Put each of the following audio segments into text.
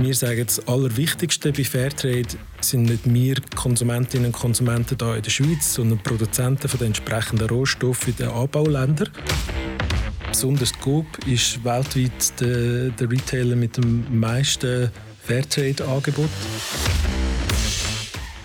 Wir sagen, das Allerwichtigste bei Fairtrade sind nicht wir Konsumentinnen und Konsumenten hier in der Schweiz, sondern Produzenten von den entsprechenden Rohstoffen in den Anbauländern. Besonders Coop ist weltweit der, der Retailer mit dem meisten Fairtrade-Angebot.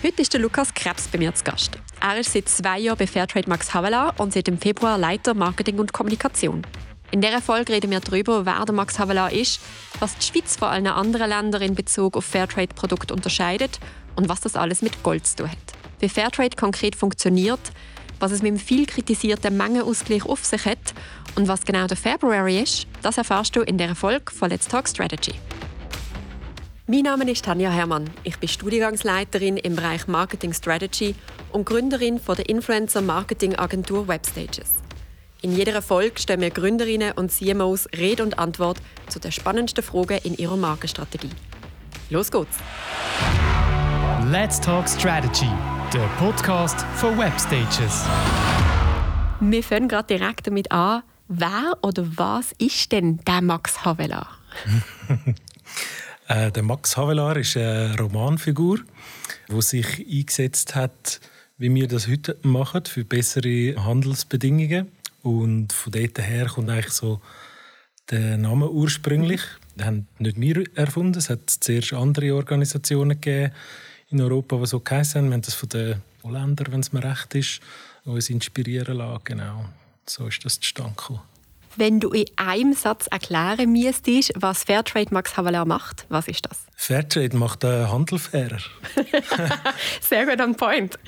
Heute ist der Lukas Krebs bei mir zu Gast. Er ist seit zwei Jahren bei Fairtrade Max Havelaar und seit dem Februar Leiter Marketing und Kommunikation. In dieser Folge reden wir darüber, wer der Max Havelaar ist, was die Schweiz von allen anderen Ländern in Bezug auf Fairtrade-Produkte unterscheidet und was das alles mit Gold zu tun hat. Wie Fairtrade konkret funktioniert, was es mit dem viel kritisierten Mengenausgleich auf sich hat und was genau der February ist, das erfährst du in der Folge von Let's Talk Strategy. Mein Name ist Tanja Hermann. Ich bin Studiengangsleiterin im Bereich Marketing Strategy und Gründerin von der Influencer Marketing Agentur Webstages. In jeder Folge stellen wir Gründerinnen und CMOs Rede und Antwort zu den spannendsten Fragen in ihrer Markenstrategie. Los geht's! Let's Talk Strategy, der Podcast von Webstages. Wir fangen gerade direkt damit an. Wer oder was ist denn der Max Havelaar? äh, der Max Havelaar ist eine Romanfigur, die sich eingesetzt hat, wie wir das heute machen, für bessere Handelsbedingungen und von dort her kommt eigentlich so der Name ursprünglich. Den haben nicht wir erfunden. Es hat zuerst andere Organisationen gegeben in Europa, die so geheißen haben. Wir haben das von den Holländern, wenn es mir recht ist, uns inspirieren lassen. Genau. So ist das zustande gekommen. Wenn du in einem Satz erklären müsstest, was Fairtrade Max Havelaar macht, was ist das? Fairtrade macht den Handel fairer. Sehr gut on point.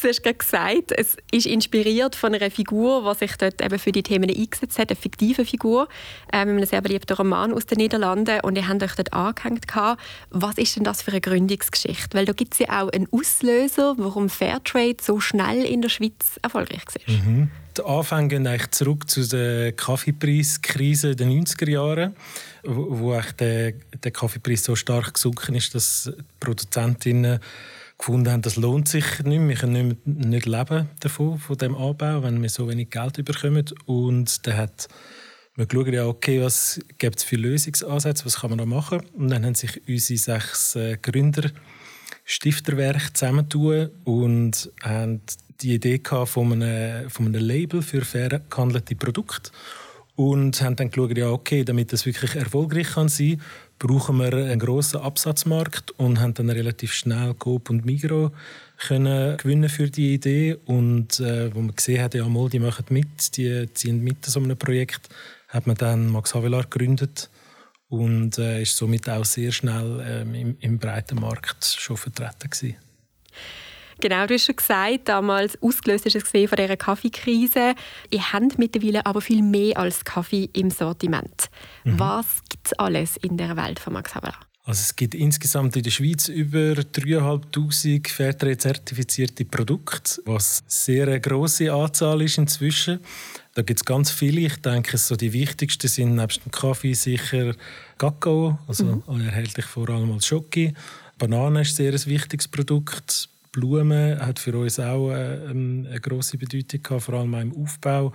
Du hast gerade gesagt, es ist inspiriert von einer Figur, die sich dort eben für die Themen eingesetzt hat, eine fiktive Figur, ähm, einem sehr beliebten Roman aus den Niederlanden. Und ihr habt euch dort angehängt. Was ist denn das für eine Gründungsgeschichte? Weil da gibt es ja auch einen Auslöser, warum Fairtrade so schnell in der Schweiz erfolgreich ist. Mhm. Die Anfänge gehen eigentlich zurück zu der Kaffeepreiskrise der 90er Jahre, wo, der, der Kaffeepreis so stark gesunken ist, dass die Produzentinnen gefunden haben, das lohnt sich nicht mehr. Wir können nicht, nicht leben davon, von dem Anbau, wenn wir so wenig Geld bekommen. Und dann hat man geschaut, ja, okay, was gibt es für Lösungsansätze, was kann man da machen? Und dann haben sich unsere sechs äh, Gründer Stifterwerk zusammentun und haben die Idee von einem, von einem Label für fair gehandelte Produkte und haben dann geschaut, ja, okay, damit das wirklich erfolgreich kann sein brauchen wir einen grossen Absatzmarkt und haben dann relativ schnell Coop und Migro können gewinnen für die Idee und äh, wo man gesehen hat, ja, mal, die machen mit, die ziehen mit an so einem Projekt, hat man dann Max Havelaar gegründet und äh, ist somit auch sehr schnell ähm, im, im breiten Markt schon vertreten gewesen. Genau, du hast schon gesagt, damals ausgelöst ist es von dieser Kaffeekrise. Ihr habt mittlerweile aber viel mehr als Kaffee im Sortiment. Mhm. Was gibt es alles in der Welt von Max Havelaar? Also es gibt insgesamt in der Schweiz über 3'500 Fairtrade-zertifizierte Produkte, was sehr eine grosse Anzahl ist inzwischen. Da gibt es ganz viele. Ich denke, so die wichtigsten sind nebst dem Kaffee sicher Kakao, also mhm. erhältlich vor allem als Schoki. Banane ist sehr ein wichtiges Produkt. Blumen hat für uns auch äh, ähm, eine große Bedeutung gehabt, vor allem im Aufbau.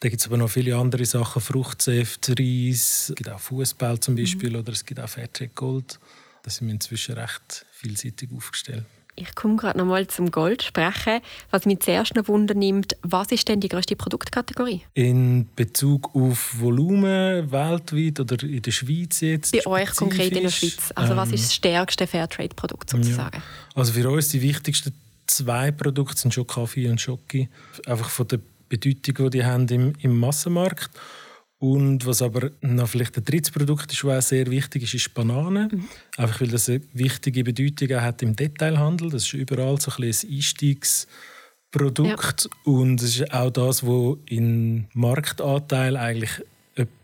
Da gibt es aber noch viele andere Sachen, Fruchtsäfte, Reis, es gibt auch Fußball zum Beispiel mhm. oder es gibt auch Fairtrade Gold. Da sind wir inzwischen recht vielseitig aufgestellt. Ich komme gerade noch mal zum Gold sprechen. Was mich zuerst noch Wunder nimmt, was ist denn die größte Produktkategorie? In Bezug auf Volumen weltweit oder in der Schweiz jetzt? Bei euch konkret in der Schweiz. Also ähm, was ist das stärkste Fairtrade-Produkt sozusagen? Ja. Also für uns die wichtigsten zwei Produkte sind schon Kaffee und Schoki. Einfach von der Bedeutung, die die haben im, im Massenmarkt haben. Und was aber noch vielleicht ein drittes Produkt ist, was auch sehr wichtig ist, ist Bananen. Mhm. Einfach weil das eine wichtige Bedeutung hat im Detailhandel. Das ist überall so ein, ein Einstiegsprodukt. Ja. Und es ist auch das, was in Marktanteil eigentlich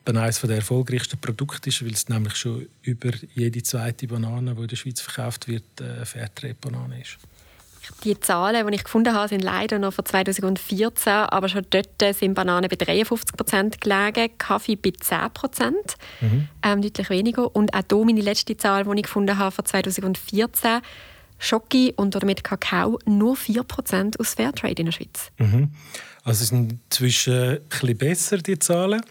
eines der erfolgreichsten Produkte ist, weil es nämlich schon über jede zweite Banane, die in der Schweiz verkauft wird, eine Fairtrade-Banane ist. Die Zahlen, die ich gefunden habe, sind leider noch von 2014, aber schon dort sind Bananen bei 53 Prozent gelegen, Kaffee bei 10 Prozent, mhm. ähm, deutlich weniger. Und auch hier meine letzte Zahl, die ich gefunden habe, von 2014, Schoki und damit Kakao nur 4 Prozent aus Fairtrade in der Schweiz. Mhm. Also es sind inzwischen ein bisschen besser, die Zahlen.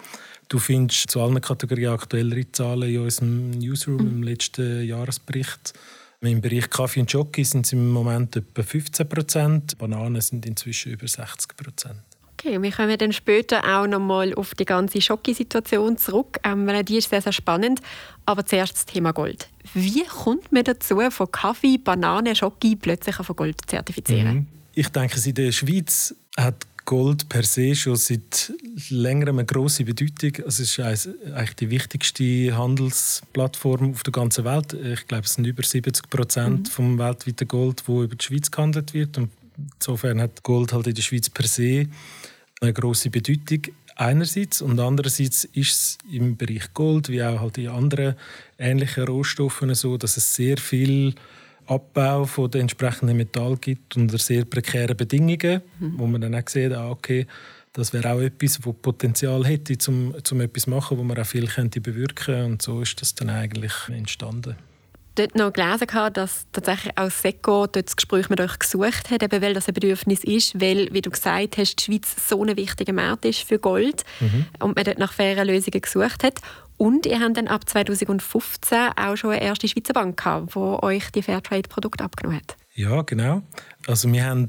Du findest zu allen Kategorien aktuellere Zahlen in unserem Newsroom mhm. im letzten Jahresbericht. Im Bereich Kaffee und Jockey sind es im Moment etwa 15 Prozent, Bananen sind inzwischen über 60 Prozent. Okay, wir kommen dann später auch noch mal auf die ganze Schocki-Situation zurück, ähm, weil die ist sehr, sehr spannend. Aber zuerst das Thema Gold. Wie kommt man dazu, von Kaffee, Banane, Schocki plötzlich von Gold zu zertifizieren? Mhm. Ich denke, in der Schweiz hat Gold per se schon seit längerem eine grosse Bedeutung. Es ist eigentlich die wichtigste Handelsplattform auf der ganzen Welt. Ich glaube, es sind über 70 Prozent mhm. vom weltweiten Gold, wo über die Schweiz gehandelt wird. Und insofern hat Gold halt in der Schweiz per se eine grosse Bedeutung einerseits und andererseits ist es im Bereich Gold wie auch halt in anderen ähnlichen Rohstoffen so, dass es sehr viel Abbau von den entsprechenden Metall gibt unter sehr prekären Bedingungen, mhm. wo man dann auch sieht, ah, okay, das wäre auch etwas, das Potenzial hätte, um, um etwas zu machen, wo man auch viel könnte bewirken Und so ist das dann eigentlich entstanden dort noch gelesen, dass tatsächlich auch SECO dort das Gespräch mit euch gesucht hat, eben weil das ein Bedürfnis ist, weil, wie du gesagt hast, die Schweiz so ein wichtiger Markt ist für Gold mhm. und man dort nach fairen Lösungen gesucht hat. Und ihr habt dann ab 2015 auch schon eine erste Schweizer Bank gehabt, die euch die Fairtrade-Produkte abgenommen hat. Ja, genau. Also wir haben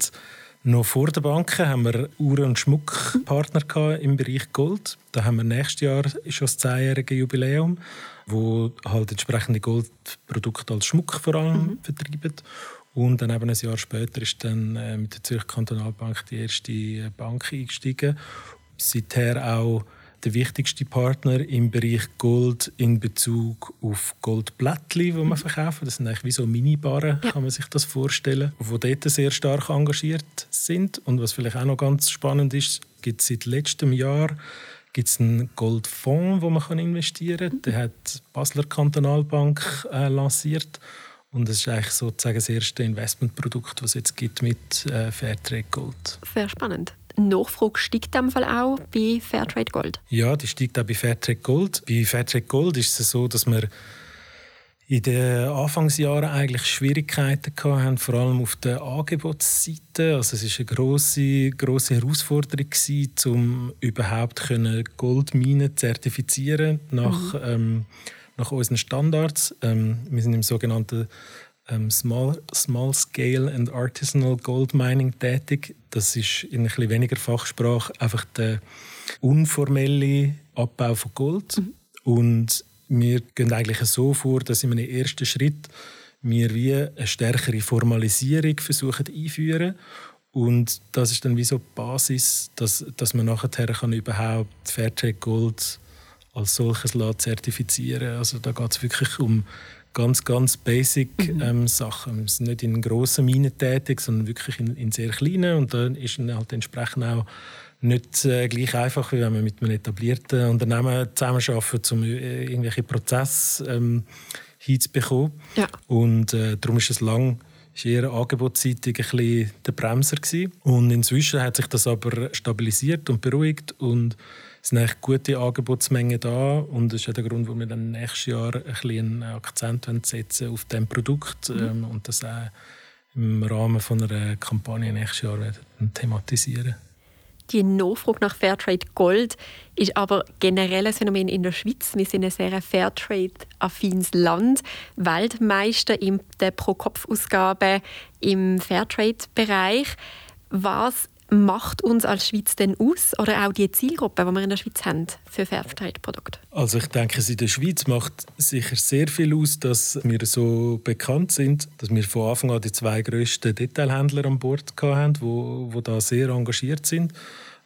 noch vor den Banken haben wir Uhren- und Schmuckpartner im Bereich Gold. Da haben wir nächstes Jahr schon das zehnjährige Jubiläum, wo halt entsprechende Goldprodukte als Schmuck vor allem mhm. vertreiben. Und dann eben ein Jahr später ist dann äh, mit der Zürich Kantonalbank die erste Bank eingestiegen. Seither auch der wichtigste Partner im Bereich Gold in Bezug auf Goldblättli, die man verkaufen. Das sind eigentlich wie so Minibarren, ja. kann man sich das vorstellen, die dort sehr stark engagiert sind. Und was vielleicht auch noch ganz spannend ist, gibt es seit letztem Jahr gibt es einen Goldfonds, wo man investieren kann. Mhm. Den hat die Basler Kantonalbank äh, lanciert. Und es ist eigentlich sozusagen das erste Investmentprodukt, das es jetzt gibt mit äh, Fairtrade Gold. Sehr spannend. Nachfrage steigt in Fall auch bei Fairtrade Gold? Ja, die steigt auch bei Fairtrade Gold. Bei Fairtrade Gold ist es so, dass wir in den Anfangsjahren eigentlich Schwierigkeiten hatten, vor allem auf der Angebotsseite. Also es war eine grosse, grosse Herausforderung, gewesen, um überhaupt Goldminen zu zertifizieren nach, mhm. ähm, nach unseren Standards. Ähm, wir sind im sogenannten Small, Small Scale and Artisanal Gold Mining tätig. Das ist in ein bisschen weniger Fachsprache einfach der unformelle Abbau von Gold. Mhm. Und wir gehen eigentlich so vor, dass in einem ersten Schritt wir wie eine stärkere Formalisierung versuchen einführen und das ist dann wie so die Basis, dass, dass man nachher kann überhaupt Fairtrade Gold als solches zertifizieren Also da geht es wirklich um ganz, ganz basic mhm. ähm, Sachen. Wir sind nicht in grossen Minen tätig, sondern wirklich in, in sehr kleinen. Und dann ist dann halt entsprechend auch nicht äh, gleich einfach, wie wenn man mit einem etablierten Unternehmen zusammenarbeitet, um äh, irgendwelche Prozesse ähm, hinzubekommen. Ja. Und äh, darum ist es lang ist eher angebotsseitig ein bisschen der Bremser gewesen. Und inzwischen hat sich das aber stabilisiert und beruhigt und es sind eigentlich gute Angebotsmengen da und das ist auch der Grund, warum wir dann nächstes Jahr ein bisschen einen Akzent setzen auf diesem Produkt mhm. ähm, und das auch im Rahmen von einer Kampagne nächstes Jahr thematisieren. Die Nachfrage nach Fairtrade Gold ist aber generell ein Phänomen in der Schweiz. Wir sind ein sehr Fairtrade-affines Land. Weltmeister in der Pro-Kopf-Ausgabe im Fairtrade-Bereich. Was macht uns als Schweiz denn aus oder auch die Zielgruppe, die wir in der Schweiz haben für Fairtrade-Produkte? Also ich denke, in der Schweiz macht sicher sehr viel aus, dass wir so bekannt sind, dass wir von Anfang an die zwei grössten Detailhändler an Bord hatten, wo, wo da sehr engagiert sind.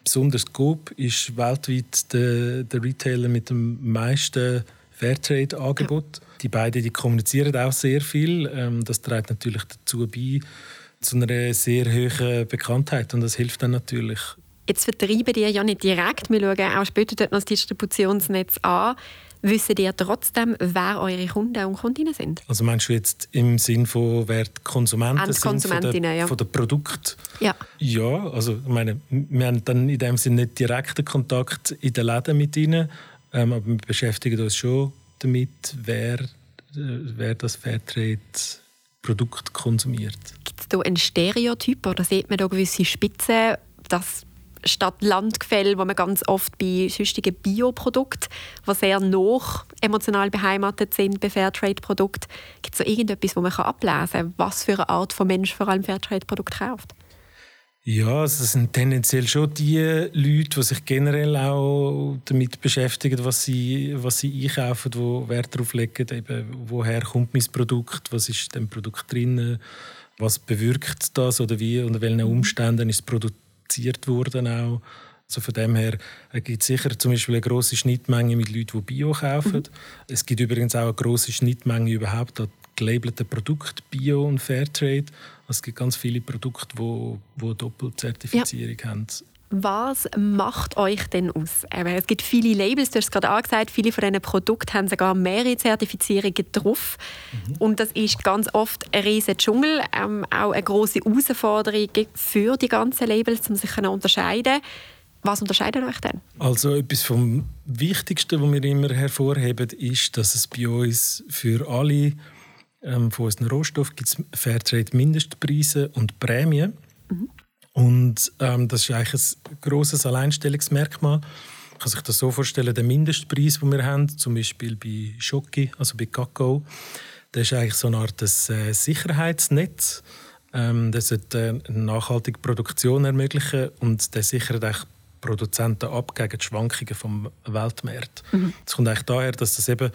Besonders Coop ist weltweit der, der Retailer mit dem meisten Fairtrade-Angebot. Ja. Die beiden die kommunizieren auch sehr viel. Ähm, das trägt natürlich dazu bei, zu einer sehr hohen Bekanntheit und das hilft dann natürlich. Jetzt vertreiben die ja nicht direkt, wir schauen auch später dort noch das Distributionsnetz an. Wissen ihr trotzdem, wer eure Kunden und Kundinnen sind? Also meinst du jetzt im Sinn von, wer die Konsumenten sind von der, ja. von der Produkt? Ja. Ja, also ich meine, wir haben dann in dem Sinne nicht direkten Kontakt in den Läden mit ihnen, ähm, aber wir beschäftigen uns schon damit, wer, äh, wer das Fairtrade Produkt konsumiert. Gibt es da einen Stereotyp oder sieht man da gewisse Spitzen, dass statt Landgefälle, wo man ganz oft bei sonstigen Bioprodukten, die sehr noch emotional beheimatet sind bei Fairtrade-Produkten, gibt es so irgendetwas, wo man ablesen kann, was für eine Art von Mensch vor allem Fairtrade-Produkte kauft? Ja, also das sind tendenziell schon die Leute, die sich generell auch damit beschäftigen, was sie, was sie einkaufen, die Wert darauf legen, eben, woher kommt mein Produkt, was ist in dem Produkt drin, was bewirkt das oder wie, unter welchen Umständen ist es produziert worden auch. Also von dem her gibt es sicher zum Beispiel eine grosse Schnittmenge mit Leuten, die Bio kaufen. Mhm. Es gibt übrigens auch eine grosse Schnittmenge überhaupt an gelabelten Produkten, Bio und Fairtrade. Es gibt ganz viele Produkte, die, die Doppelzertifizierung ja. haben. Was macht euch denn aus? Es gibt viele Labels, du hast es gerade angesagt, viele von diesen Produkten haben sogar mehrere Zertifizierungen drauf. Mhm. Und das ist ganz oft ein riesiger Dschungel, ähm, auch eine große Herausforderung für die ganzen Labels, um sich zu unterscheiden. Was unterscheidet euch denn? Also etwas vom Wichtigsten, was wir immer hervorheben, ist, dass es bei uns für alle ähm, von unseren Rohstoffen gibt es Fairtrade-Mindestpreise und Prämien. Mhm. Und ähm, das ist eigentlich ein grosses Alleinstellungsmerkmal. Man kann sich das so vorstellen, der Mindestpreis, den wir haben, zum Beispiel bei Schoki, also bei Kakao, das ist eigentlich so eine Art des, äh, Sicherheitsnetz. Ähm, das sollte eine nachhaltige Produktion ermöglichen und der sichert eigentlich Produzenten ab gegen die Schwankungen vom Weltmarkt. Mhm. Das kommt eigentlich daher, dass das eben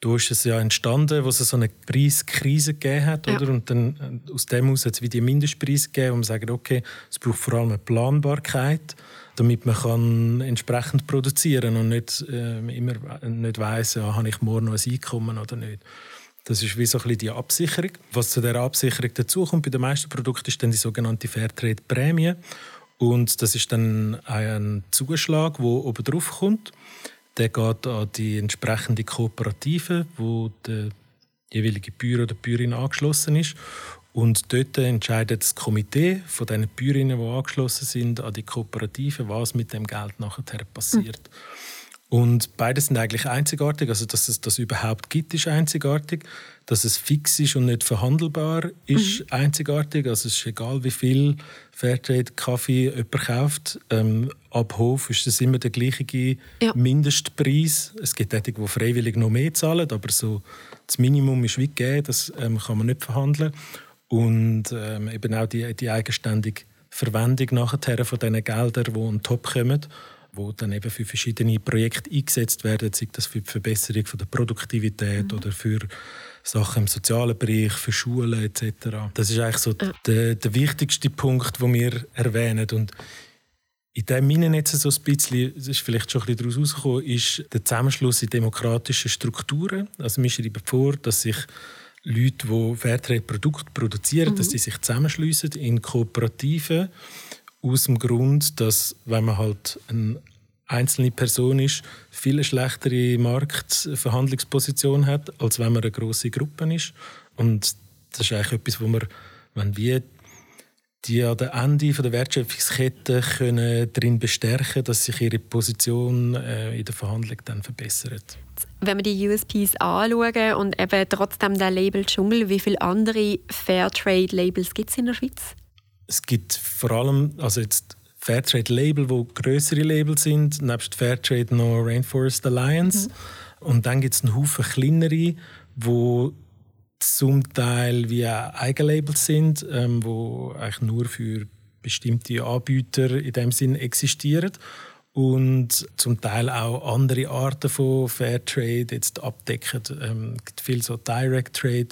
Du ist es ja entstanden, wo es so eine Preiskrise gegeben hat, ja. oder? Und dann äh, aus dem heraus hat es wie die Mindestpreise gegeben, wo man sagt, okay, es braucht vor allem eine Planbarkeit, damit man kann entsprechend produzieren und nicht äh, immer nicht weiss, ja, habe ich morgen noch ein Einkommen oder nicht. Das ist wie so ein bisschen die Absicherung. Was zu dieser Absicherung dazukommt bei den meisten Produkten, ist dann die sogenannte Fairtrade-Prämie. Und das ist dann ein Zuschlag, der oben drauf kommt der geht an die entsprechende Kooperative, wo der jeweilige Bürger oder Bäuerin angeschlossen ist. Und dort entscheidet das Komitee von den Bäuerinnen, die angeschlossen sind, an die Kooperative, was mit dem Geld nachher passiert. Mhm. Und beide sind eigentlich einzigartig. Also, dass es das überhaupt gibt, ist einzigartig. Dass es fix ist und nicht verhandelbar, ist mhm. einzigartig. Also, es ist egal, wie viel Fairtrade-Kaffee jemand kauft. Ähm, ab Hof ist es immer der gleiche ja. Mindestpreis. Es gibt solche, die freiwillig noch mehr zahlen, aber so das Minimum ist wie gegeben. Das ähm, kann man nicht verhandeln. Und ähm, eben auch die, die eigenständige Verwendung nachher von diesen Geldern, die on top kommen wo dann eben für verschiedene Projekte eingesetzt werden, sei das für die Verbesserung von der Produktivität mhm. oder für Sachen im sozialen Bereich, für Schulen etc. Das ist eigentlich so ja. der, der wichtigste Punkt, den wir erwähnen. Und in dem meinen jetzt so ein bisschen, das ist vielleicht schon ein bisschen daraus rausgekommen, ist der Zusammenschluss in demokratischen Strukturen. Also wir schreiben vor, dass sich Leute, die Fairtrade-Produkte produzieren, mhm. dass sie sich zusammenschließen in Kooperativen aus dem Grund, dass wenn man halt eine einzelne Person ist, viel schlechtere Marktverhandlungsposition hat, als wenn man eine große Gruppe ist. Und das ist eigentlich etwas, wo man, wenn wir die an der Ende der Wertschöpfungskette können darin bestärken, dass sich ihre Position äh, in der Verhandlung dann verbessert. Wenn wir die USPs anschauen und eben trotzdem der Label Dschungel, wie viele andere Fairtrade-Labels gibt es in der Schweiz? Es gibt vor allem, also jetzt Fairtrade-Label, wo größere Labels sind, nebst Fairtrade noch Rainforest Alliance. Mhm. Und dann gibt es einen Haufen kleinere, wo zum Teil wie Eigenlabels sind, ähm, wo eigentlich nur für bestimmte Anbieter in dem Sinn existieren und zum Teil auch andere Arten von Fairtrade jetzt abdecken. Ähm, gibt viel so Direct Trade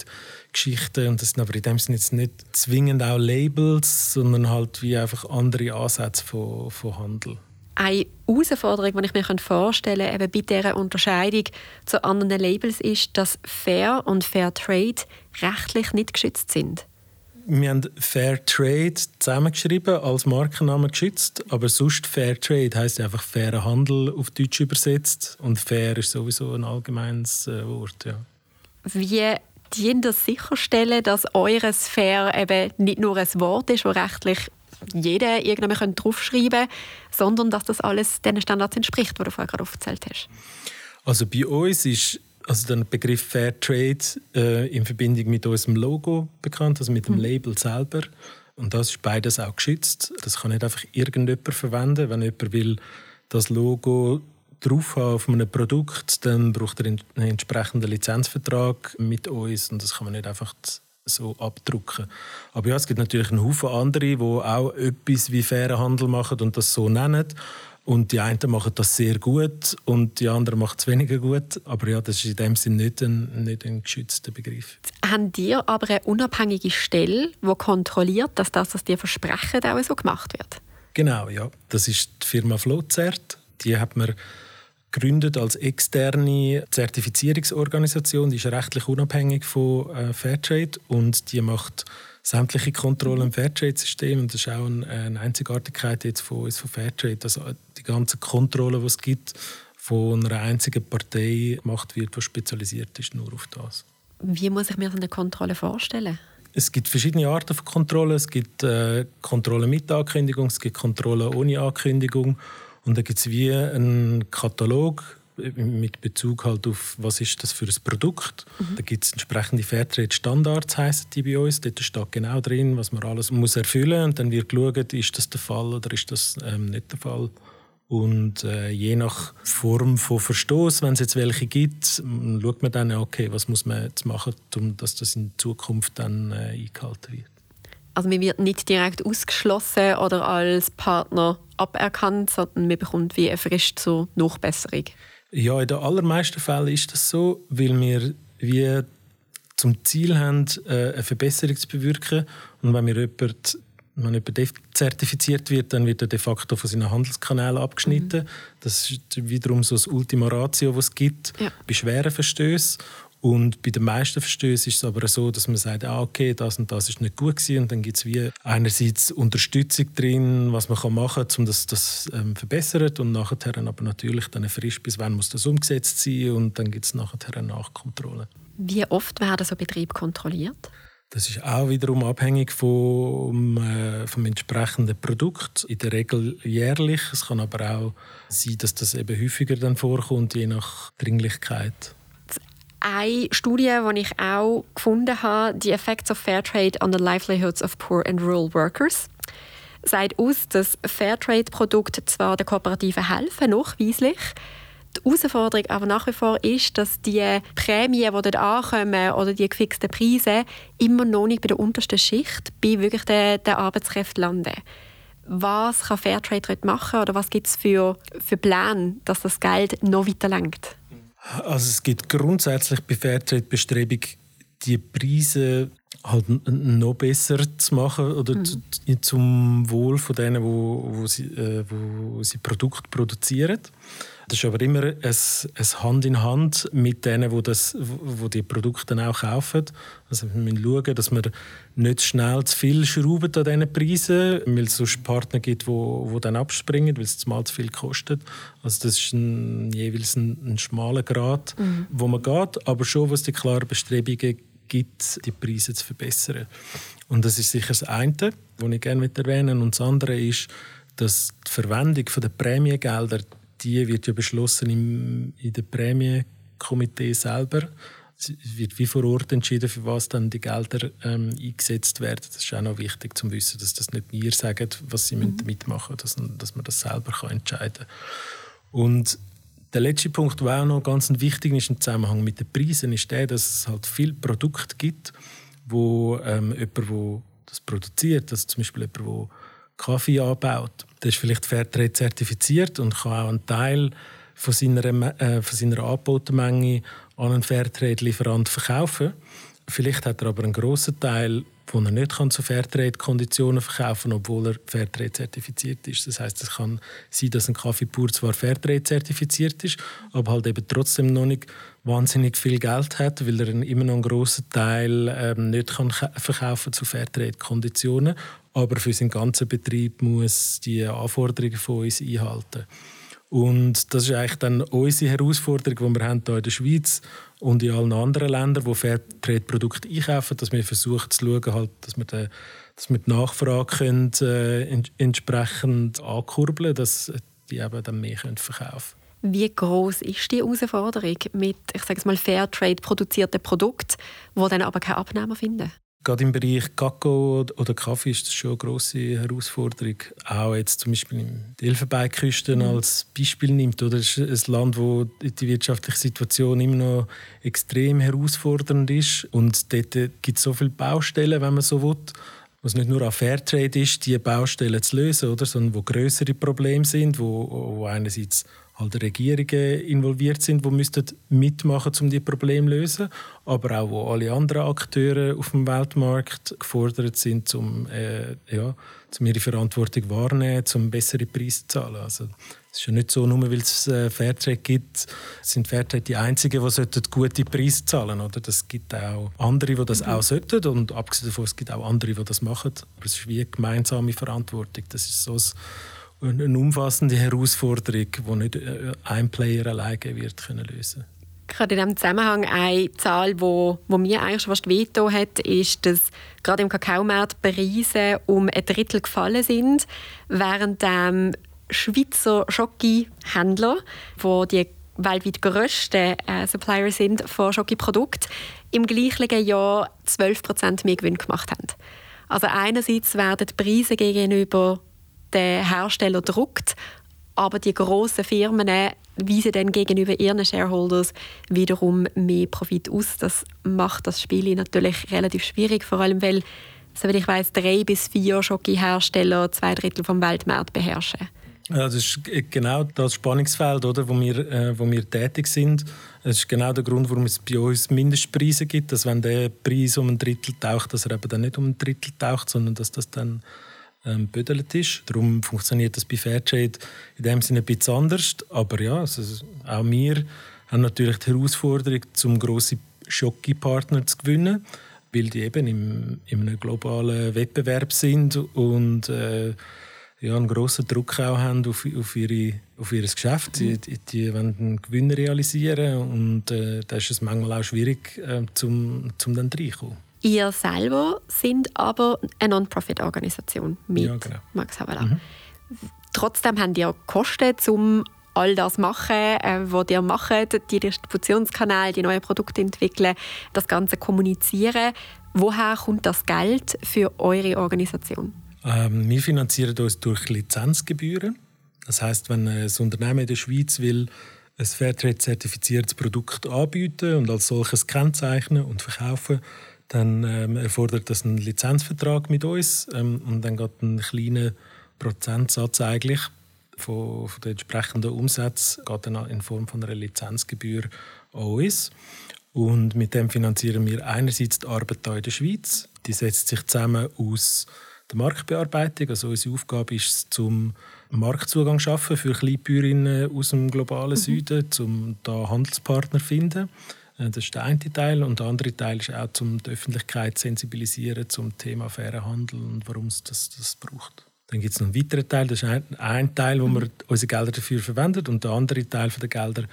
Geschichten und das sind aber in dem Sinne jetzt nicht zwingend auch Labels, sondern halt wie einfach andere Ansätze von, von Handel. Eine Herausforderung, die ich mir vorstellen kann, eben bei dieser Unterscheidung zu anderen Labels, ist, dass Fair und Fair Trade rechtlich nicht geschützt sind wir haben Fair Trade zusammengeschrieben, als Markenname geschützt, aber sonst Fair Trade heisst einfach fairer Handel auf Deutsch übersetzt und fair ist sowieso ein allgemeines äh, Wort. Ja. Wie dient das sicherstellen, dass eures Fair eben nicht nur ein Wort ist, das rechtlich jeder irgendwann draufschreiben kann, sondern dass das alles den Standards entspricht, die du vorher gerade aufgezählt hast? Also bei uns ist also der Begriff Fair Trade äh, in Verbindung mit unserem Logo bekannt, also mit dem mhm. Label selber. Und das ist beides auch geschützt. Das kann nicht einfach irgendjemand verwenden. Wenn jemand will das Logo drauf haben auf einem Produkt, dann braucht er einen entsprechenden Lizenzvertrag mit uns und das kann man nicht einfach so abdrucken. Aber ja, es gibt natürlich einen Haufen andere, die auch etwas wie fairen Handel machen und das so nennen. Und die einen machen das sehr gut und die anderen machen es weniger gut. Aber ja, das ist in dem Sinne nicht ein, nicht ein geschützter Begriff. Haben ihr aber eine unabhängige Stelle, die kontrolliert, dass das, was die versprechen, auch so gemacht wird? Genau, ja. Das ist die Firma Flowzert. Die hat man gegründet als externe Zertifizierungsorganisation. Die ist rechtlich unabhängig von äh, Fairtrade und die macht sämtliche Kontrollen im Fairtrade-System. Und das ist auch eine Einzigartigkeit jetzt von uns von Fairtrade, dass die ganzen Kontrollen, die es gibt, von einer einzigen Partei gemacht wird, die spezialisiert ist nur auf das. Wie muss ich mir so eine Kontrolle vorstellen? Es gibt verschiedene Arten von Kontrollen. Es gibt äh, Kontrollen mit Ankündigung, es gibt Kontrollen ohne Ankündigung. Und da gibt es wie einen Katalog mit Bezug halt auf, was ist das für ein Produkt. Mhm. Da gibt es entsprechende Fairtrade-Standards, heissen die bei uns. Dort steht genau drin, was man alles muss erfüllen muss. Und dann wird geschaut, ist das der Fall oder ist das ähm, nicht der Fall. Und äh, je nach Form von Verstoß, wenn es jetzt welche gibt, schaut man dann, okay, was muss man jetzt machen, um dass das in Zukunft dann äh, eingehalten wird. Also man wird nicht direkt ausgeschlossen oder als Partner aberkannt, sondern man bekommt wie eine Frist zur Nachbesserung. Ja, in den allermeisten Fällen ist das so, weil wir wie zum Ziel haben, äh, eine Verbesserung zu bewirken. Und wenn wir jemand wenn jemand zertifiziert wird, dann wird er de facto von seinen Handelskanälen abgeschnitten. Mhm. Das ist wiederum so das Ultima Ratio, das es gibt ja. bei schweren Verstößen. Und bei den meisten Verstößen ist es aber so, dass man sagt, ah, okay, das und das ist nicht gut gewesen. Und dann gibt es wie einerseits Unterstützung drin, was man machen kann, um das, das ähm, verbessern. Und nachher aber natürlich dann Frist, bis wann muss das umgesetzt sein. Und dann gibt es nachher eine Nachkontrolle. Wie oft werden so Betriebe kontrolliert? Das ist auch wiederum abhängig vom, äh, vom entsprechenden Produkt. In der Regel jährlich. Es kann aber auch sein, dass das eben häufiger dann vorkommt, je nach Dringlichkeit. Eine Studie, die ich auch gefunden habe, die Effects of Fairtrade on the Livelihoods of Poor and Rural Workers, sagt aus, dass Fairtrade-Produkte zwar den Kooperativen helfen, nachweislich, die Herausforderung aber nach wie vor ist, dass die Prämien, die dort ankommen oder die gefixten Preise immer noch nicht bei der untersten Schicht, bei wirklich den, den Arbeitskräften landen. Was kann Fairtrade dort machen oder was gibt es für, für Pläne, dass das Geld noch weiter lenkt? Also es gibt grundsätzlich bei Fairtrade Bestrebung, die Preise halt noch besser zu machen oder mhm. zum Wohl von denen, wo, wo, sie, äh, wo sie Produkte produzieren. Das ist aber immer ein, ein Hand in Hand mit denen, die, das, wo die Produkte dann auch kaufen. Also wir müssen schauen, dass wir nicht schnell zu viel schrauben an diesen Preisen, weil es sonst Partner gibt, die wo, wo dann abspringen, weil es mal zu viel kostet. Also das ist ein, jeweils ein, ein schmaler Grad, mhm. wo man geht, aber schon, was die klaren Bestrebungen gibt, die Preise zu verbessern. Und das ist sicher das eine, was ich gerne erwähnen möchte. Und das andere ist, dass die Verwendung der Prämiegelder die wird ja beschlossen im, in dem Prämienkomitee selber. Es wird wie vor Ort entschieden, für was dann die Gelder ähm, eingesetzt werden. Das ist auch noch wichtig zu wissen, dass das nicht wir sagen, was sie mhm. damit machen müssen, dass, dass man das selber kann entscheiden kann. Und der letzte Punkt, der auch noch ganz wichtig ist im Zusammenhang mit den Preisen, ist der, dass es halt viele Produkte gibt, wo ähm, jemand, der das produziert, also zum Beispiel jemand, der Kaffee anbaut, der ist vielleicht Fairtrade zertifiziert und kann auch einen Teil von seiner, äh, von seiner angebotenen Menge an einen Fairtrade-Lieferant verkaufen. Vielleicht hat er aber einen grossen Teil, den er nicht kann zu Fairtrade-Konditionen verkaufen kann, obwohl er Fairtrade zertifiziert ist. Das heißt, es kann sein, dass ein Kaffee pur zwar Fairtrade zertifiziert ist, aber halt eben trotzdem noch nicht wahnsinnig viel Geld hat, weil er immer noch einen grossen Teil ähm, nicht kann verkaufen zu Fairtrade-Konditionen, aber für seinen ganzen Betrieb muss die Anforderungen von uns einhalten. Und das ist eigentlich dann unsere Herausforderung, die wir haben hier in der Schweiz und in allen anderen Ländern, wo Fairtrade-Produkte einkaufen, dass wir versuchen zu schauen, halt, dass wir, den, dass wir die Nachfrage können, äh, entsprechend ankurbeln dass die eben dann mehr können verkaufen können. Wie groß ist die Herausforderung mit, ich sage mal, Fairtrade produzierten Produkten, die dann aber keine Abnehmer finden? Gerade im Bereich Kakao oder Kaffee ist das schon eine grosse Herausforderung. Auch jetzt zum Beispiel in der Elfenbeinküste mhm. als Beispiel nimmt. Oder es ist ein Land, wo die wirtschaftliche Situation immer noch extrem herausfordernd ist. Und dort gibt es so viele Baustellen, wenn man so will was nicht nur an Fairtrade ist, diese Baustellen zu lösen, oder, sondern wo größere Probleme sind, wo, wo einerseits halt Regierungen involviert sind, die müssten mitmachen, um die Probleme zu lösen, aber auch wo alle anderen Akteure auf dem Weltmarkt gefordert sind, um, äh, ja, um ihre Verantwortung wahrnehmen, um bessere Preise zu zahlen. Also, es ist ja nicht so, nur weil es äh, Fairtrade gibt, sind Fairtrade die Einzigen, die gute Preise zahlen sollten. Es gibt auch andere, die das mhm. auch sollten und abgesehen davon, es gibt auch andere, die das machen. Aber es ist wie eine gemeinsame Verantwortung. Das ist so eine umfassende Herausforderung, die nicht äh, ein Player alleine wird können lösen Gerade in diesem Zusammenhang eine Zahl, die wo, wo mir eigentlich schon fast hat, ist, dass gerade im Kakaomarkt Preise um ein Drittel gefallen sind, während ähm, Schweizer Schoki-Händler, die die weltweit grössten äh, Supplier sind von Schokiprodukten, im gleichen Jahr 12% mehr Gewinn gemacht haben. Also einerseits werden die Preise gegenüber den Hersteller druckt, aber die grossen Firmen weisen dann gegenüber ihren Shareholders wiederum mehr Profit aus. Das macht das Spiel natürlich relativ schwierig, vor allem weil, soweit ich weiß, drei bis vier Schoki-Hersteller zwei Drittel vom Weltmarkt beherrschen. Das ist genau das Spannungsfeld, oder, wo, wir, äh, wo wir tätig sind. Das ist genau der Grund, warum es bei uns Mindestpreise gibt, dass wenn der Preis um ein Drittel taucht, dass er eben dann nicht um ein Drittel taucht, sondern dass das dann ähm, büdelt ist. Darum funktioniert das bei Fairtrade in dem Sinne ein bisschen anders. Aber ja, also auch wir haben natürlich die Herausforderung, zum grosse Schocki-Partner zu gewinnen, weil die eben im, in einem globalen Wettbewerb sind und äh, ja, einen grossen Druck auch haben auf, auf, ihre, auf ihr Geschäft. Die, die, die wollen einen Gewinn realisieren und äh, da ist es manchmal auch schwierig, äh, zum, zum dann reinkommen. Ihr selber sind aber eine Non-Profit-Organisation mit ja, genau. Max Havela. Mhm. Trotzdem haben ihr Kosten, um all das zu machen, äh, was ihr macht, die Distributionskanäle, die neuen Produkte entwickeln, das Ganze kommunizieren. Woher kommt das Geld für eure Organisation? Ähm, wir finanzieren uns durch Lizenzgebühren. Das heißt, wenn ein Unternehmen in der Schweiz will ein Fairtrade-zertifiziertes Produkt anbieten und als solches kennzeichnen und verkaufen, dann ähm, erfordert das einen Lizenzvertrag mit uns ähm, und dann geht ein kleiner Prozentsatz eigentlich von, von den entsprechenden Umsätzen geht dann in Form von einer Lizenzgebühr an uns. Und mit dem finanzieren wir einerseits die Arbeit hier in der Schweiz. Die setzt sich zusammen aus der Marktbearbeitung. Also unsere Aufgabe ist es, zum Marktzugang zu schaffen für Kleinbäuerinnen aus dem globalen mhm. Süden, um da Handelspartner zu finden. Äh, das ist der eine Teil. Und der andere Teil ist auch, um die Öffentlichkeit zu sensibilisieren zum Thema fairer Handel und warum es das, das braucht. Dann gibt es noch einen weiteren Teil, das ist ein, ein Teil, wo wir unsere Gelder dafür verwendet und der andere Teil der Gelder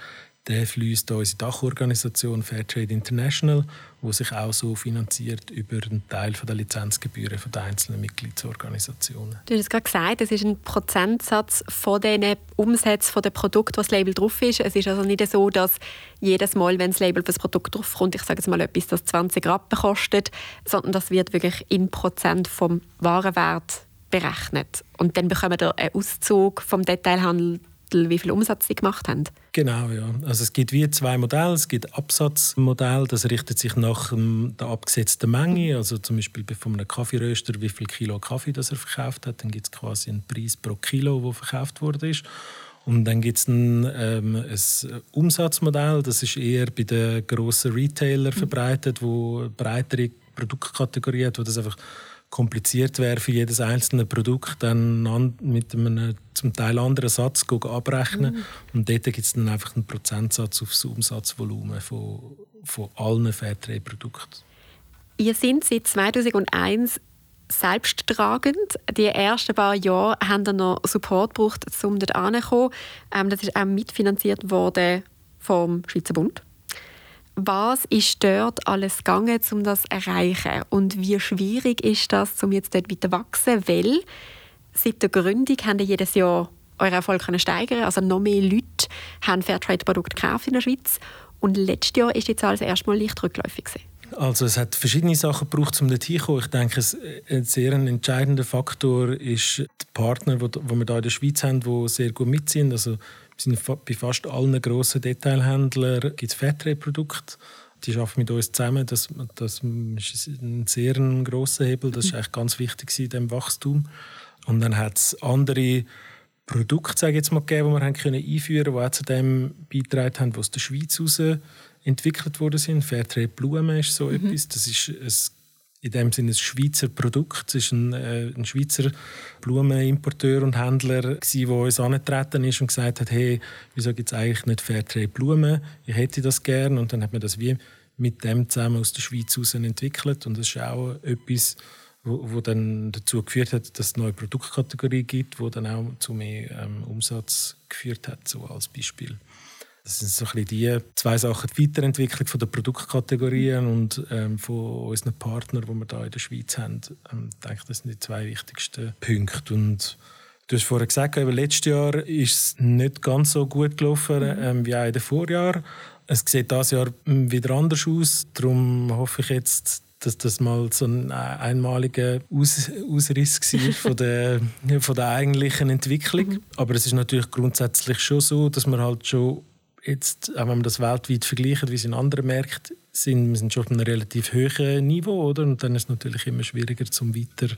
der fließt an unsere Dachorganisation Fairtrade International, wo sich auch so finanziert über einen Teil der Lizenzgebühren der einzelnen Mitgliedsorganisationen. Du hast es gerade gesagt, es ist ein Prozentsatz von den Umsätzen der Produkte, was das Label drauf ist. Es ist also nicht so, dass jedes Mal, wenn das Label für das Produkt draufkommt, ich sage jetzt mal etwas, das 20 Rappen kostet, sondern das wird wirklich in Prozent vom Warenwert berechnet. Und dann bekommen wir einen Auszug vom Detailhandel wie viel Umsatz sie gemacht haben? Genau, ja. Also es gibt wie zwei Modelle. Es gibt Absatzmodell, das richtet sich nach der abgesetzten Menge, also zum Beispiel von einem Kaffeeröster, wie viel Kilo Kaffee das er verkauft hat. Dann gibt es quasi einen Preis pro Kilo, wo verkauft wurde. Und dann gibt es ein, ähm, ein Umsatzmodell, das ist eher bei den grossen Retailern verbreitet, wo breitere Produktkategorien hat, wo das einfach kompliziert wäre für jedes einzelne Produkt dann mit einem zum Teil anderen Satz abrechnen. Mhm. Und dort gibt es dann einfach einen Prozentsatz aufs Umsatzvolumen von, von allen Fairtrade-Produkten. Ihr seid seit 2001 selbsttragend. Die ersten paar Jahre haben ihr noch Support gebraucht, um dort anzukommen. Ähm, das ist auch mitfinanziert worden vom Schweizer Bund was ist dort alles gegangen, um das zu erreichen? Und wie schwierig ist das, um jetzt dort weiter zu wachsen? Weil seit der Gründung haben ihr jedes Jahr euren Erfolg steigern Also noch mehr Leute haben Fairtrade-Produkte gekauft in der Schweiz. Und letztes Jahr ist die Zahl das erste Mal leicht rückläufig. Also es hat verschiedene Sachen gebraucht, um dorthin zu kommen. Ich denke, ein sehr entscheidender Faktor ist der Partner, wo wir hier in der Schweiz haben, die sehr gut mitziehen. Also sind bei fast allen grossen Detailhändlern gibt es Fairtrade-Produkte. Die arbeiten mit uns zusammen. Das, das ist ein sehr grosser Hebel. Das ist eigentlich ganz wichtig in diesem Wachstum. Und dann hat es andere Produkte, sage ich jetzt mal, gegeben, die wir haben können einführen konnten, die auch zu dem beigetragen haben, was aus der Schweiz heraus entwickelt worden sind. Fairtrade Blumen ist so mhm. etwas. Das ist ein, in dem Sinne ein Schweizer Produkt. Es war ein, äh, ein Schweizer Blumenimporteur und Händler, der uns angetreten ist und gesagt hat, hey, wieso gibt es eigentlich nicht Fairtrade Blumen? Ich hätte das gerne. Und dann hat man das wie mit dem zusammen aus der Schweiz heraus entwickelt. Und das ist auch etwas, wo, wo dann dazu geführt hat, dass es eine neue Produktkategorie gibt, die dann auch zu mehr ähm, Umsatz geführt hat, so als Beispiel. Das sind so ein bisschen die zwei Sachen, die Weiterentwicklung von der Produktkategorien und ähm, von unseren Partnern, die wir hier in der Schweiz haben. Ähm, ich denke, das sind die zwei wichtigsten Punkte. Und du hast vorhin gesagt, über letztes Jahr ist es nicht ganz so gut gelaufen mhm. ähm, wie auch in den Vorjahren. Es sieht dieses Jahr wieder anders aus. Darum hoffe ich jetzt, dass das mal so ein einmaliger Aus Ausriss war von der, von der eigentlichen Entwicklung. Mhm. Aber es ist natürlich grundsätzlich schon so, dass man halt schon jetzt, auch wenn man das weltweit vergleicht, wie es in anderen Märkten sind, wir sind schon auf einem relativ hohen Niveau, oder? Und dann ist es natürlich immer schwieriger, zum weiter,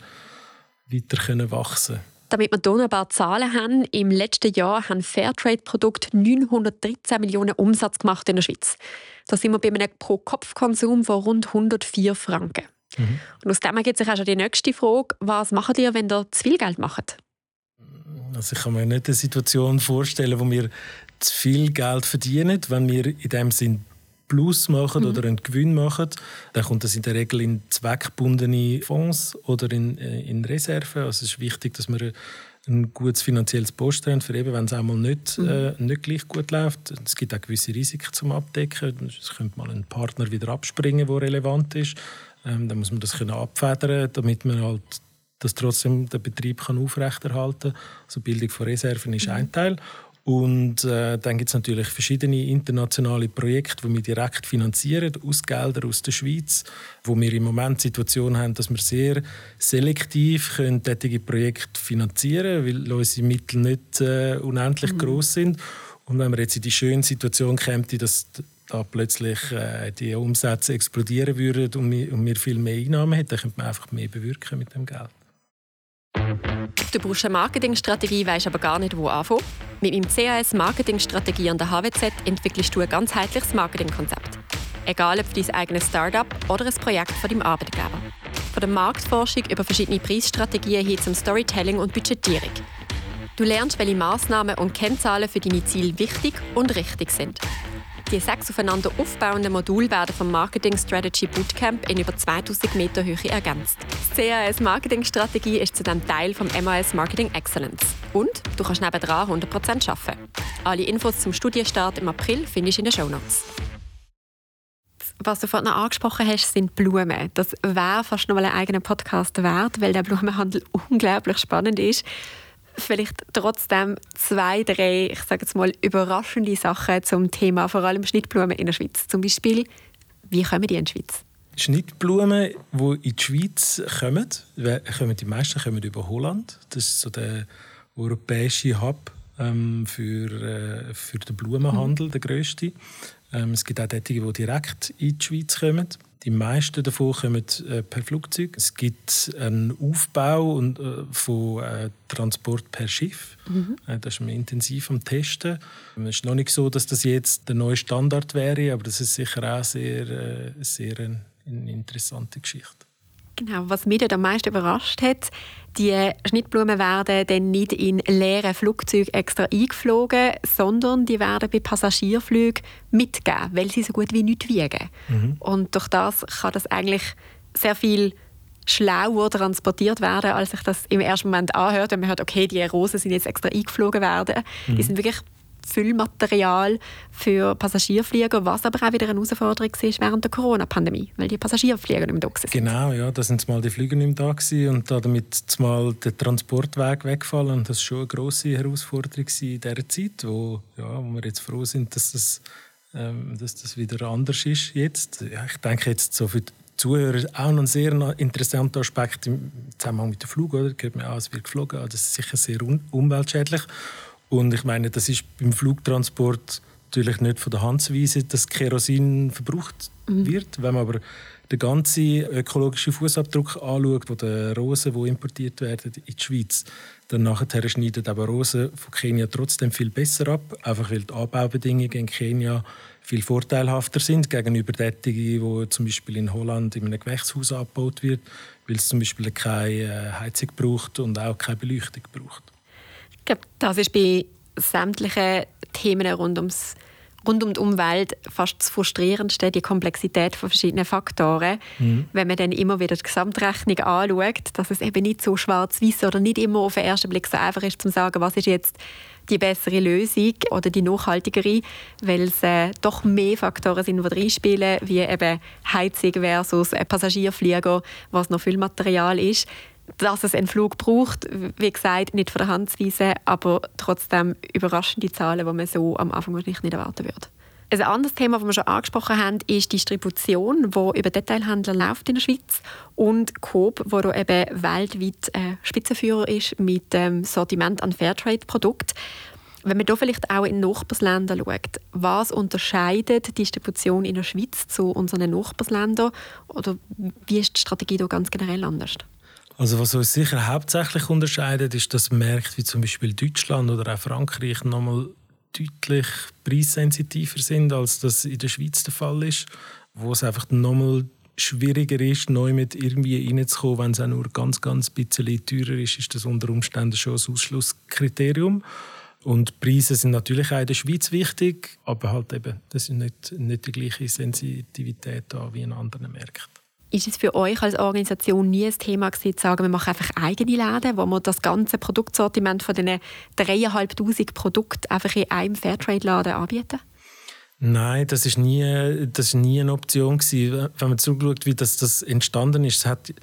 weiter können wachsen. Damit wir hier ein paar Zahlen haben, im letzten Jahr haben Fairtrade-Produkte 913 Millionen Umsatz gemacht in der Schweiz. Da sind wir bei einem Pro-Kopf-Konsum von rund 104 Franken. Mhm. Und aus dem ergibt sich auch schon die nächste Frage, was macht ihr, wenn ihr zu viel Geld macht? Also ich kann mir nicht eine Situation vorstellen, wo wir zu viel Geld verdienen, wenn wir in dem Sinn Plus machen mhm. oder einen Gewinn machen, dann kommt das in der Regel in zweckgebundene Fonds oder in, äh, in Reserven. Also es ist wichtig, dass wir ein gutes finanzielles Post haben, für eben, wenn es einmal nicht, mhm. äh, nicht gleich gut läuft. Es gibt auch gewisse Risiken zum Abdecken. Es könnte mal ein Partner wieder abspringen, der relevant ist. Ähm, dann muss man das können abfedern, damit man halt das trotzdem den Betrieb kann aufrechterhalten kann. Also Bildung von Reserven ist mhm. ein Teil. Und äh, dann gibt es natürlich verschiedene internationale Projekte, die wir direkt finanzieren, aus Geldern aus der Schweiz, wo wir im Moment die Situation haben, dass wir sehr selektiv können solche Projekte finanzieren können, weil unsere Mittel nicht äh, unendlich mhm. groß sind. Und wenn wir jetzt in die schöne Situation kämen, dass da plötzlich äh, die Umsätze explodieren würden und wir, und wir viel mehr Einnahmen hätten, dann könnte man einfach mehr bewirken mit dem Geld. Du brauchst eine Marketingstrategie, weißt aber gar nicht, wo anfangen. Mit meinem CAS Marketingstrategie an der HWZ entwickelst du ein ganzheitliches Marketingkonzept. Egal ob für dein eigenes Startup oder ein Projekt von deinem Arbeitgeber. Von der Marktforschung über verschiedene Preisstrategien hin zum Storytelling und Budgetierung. Du lernst, welche Maßnahmen und Kennzahlen für deine Ziele wichtig und richtig sind. Die sechs aufeinander aufbauenden Module werden vom Marketing Strategy Bootcamp in über 2000 Meter Höhe ergänzt. Die CAS Marketing Strategie ist zudem Teil vom MAS Marketing Excellence. Und du kannst nebenan 100% arbeiten. Alle Infos zum Studienstart im April findest du in den Show Notes. Was du vorhin angesprochen hast, sind Blumen. Das wäre fast noch mal einen eigenen Podcast wert, weil der Blumenhandel unglaublich spannend ist vielleicht trotzdem zwei, drei, ich sage jetzt mal, überraschende Sachen zum Thema, vor allem Schnittblumen in der Schweiz. Zum Beispiel, wie kommen die in die Schweiz? Schnittblumen, die in die Schweiz kommen, kommen die meisten kommen über Holland. Das ist so der europäische Hub ähm, für, äh, für den Blumenhandel, mhm. der grösste. Ähm, es gibt auch solche, die direkt in die Schweiz kommen. Die meisten davon kommen äh, per Flugzeug. Es gibt einen Aufbau und, äh, von äh, Transport per Schiff. Mhm. Das ist man intensiv am Testen. Es ist noch nicht so, dass das jetzt der neue Standard wäre, aber das ist sicher auch sehr, sehr eine interessante Geschichte. Genau, was mich am meisten überrascht hat, die Schnittblumen werden dann nicht in leeren Flugzeugen extra eingeflogen, sondern die werden bei Passagierflügen mitgegeben, weil sie so gut wie nichts wiegen. Mhm. Und durch das kann das eigentlich sehr viel schlauer transportiert werden, als sich das im ersten Moment anhört, wenn man hört, okay, die Rosen sind jetzt extra eingeflogen werden. Mhm. Die sind wirklich Füllmaterial für Passagierflieger, was aber auch wieder eine Herausforderung ist während der Corona-Pandemie, weil die Passagierflieger nicht mehr da sind. Genau, ja, da sind mal die Flüge nicht mehr da und damit mal der Transportweg weggefallen. Das war schon eine grosse Herausforderung in dieser Zeit, wo, ja, wo wir jetzt froh sind, dass das ähm, dass das wieder anders ist jetzt. Ja, ich denke jetzt so für die Zuhörer auch noch ein sehr interessanter Aspekt im Zusammenhang mit dem Flug. Oder? Hört man auch, es wird geflogen, das ist sicher sehr umweltschädlich. Und ich meine, das ist beim Flugtransport natürlich nicht von der Hand zu weisen, dass Kerosin verbraucht mhm. wird. Wenn man aber den ganzen ökologischen Fußabdruck anschaut, von den Rosen, die importiert werden in die Schweiz, dann nachher schneiden aber Rosen von Kenia trotzdem viel besser ab, einfach weil die Anbaubedingungen in Kenia viel vorteilhafter sind gegenüber denen, die zum Beispiel in Holland in einem Gewächshaus abgebaut wird, weil es zum Beispiel keine äh, Heizung braucht und auch keine Beleuchtung braucht. Ich glaube, das ist bei sämtlichen Themen rund ums rund um die Umwelt fast das Frustrierendste, die Komplexität von verschiedenen Faktoren. Mhm. Wenn man dann immer wieder die Gesamtrechnung anschaut, dass es eben nicht so schwarz-weiß oder nicht immer auf den ersten Blick so einfach ist, zu sagen, was ist jetzt die bessere Lösung oder die nachhaltigere, weil es äh, doch mehr Faktoren sind, die reinspielen, wie eben Heizung versus Passagierflieger, was noch Füllmaterial ist dass es einen Flug braucht, wie gesagt, nicht von der Hand zu weisen, aber trotzdem überraschende Zahlen, die man so am Anfang wahrscheinlich nicht erwarten würde. Ein anderes Thema, das wir schon angesprochen haben, ist die Distribution, die über Detailhändler läuft in der Schweiz und Coop, wo da eben weltweit äh, Spitzenführer ist mit ähm, Sortiment an Fairtrade-Produkten. Wenn man da vielleicht auch in Nachbarländer schaut, was unterscheidet die Distribution in der Schweiz zu unseren Nachbarländern oder wie ist die Strategie da ganz generell anders? Also was uns sicher hauptsächlich unterscheidet, ist, dass Märkte wie zum Beispiel Deutschland oder auch Frankreich nochmal deutlich preissensitiver sind, als das in der Schweiz der Fall ist, wo es einfach nochmal schwieriger ist, neu mit irgendwie reinzukommen, wenn es auch nur ganz, ganz bisschen teurer ist, ist das unter Umständen schon ein Ausschlusskriterium. Und Preise sind natürlich auch in der Schweiz wichtig, aber halt eben, das ist nicht, nicht die gleiche Sensitivität da wie in anderen Märkten. Ist es für euch als Organisation nie ein Thema gewesen, zu sagen, wir machen einfach eigene Läden, wo wir das ganze Produktsortiment von diesen 3'500 Produkten einfach in einem Fairtrade-Laden anbieten? Nein, das ist nie, das ist nie eine Option gewesen. Wenn man zurückschaut, wie das, das entstanden ist, hat,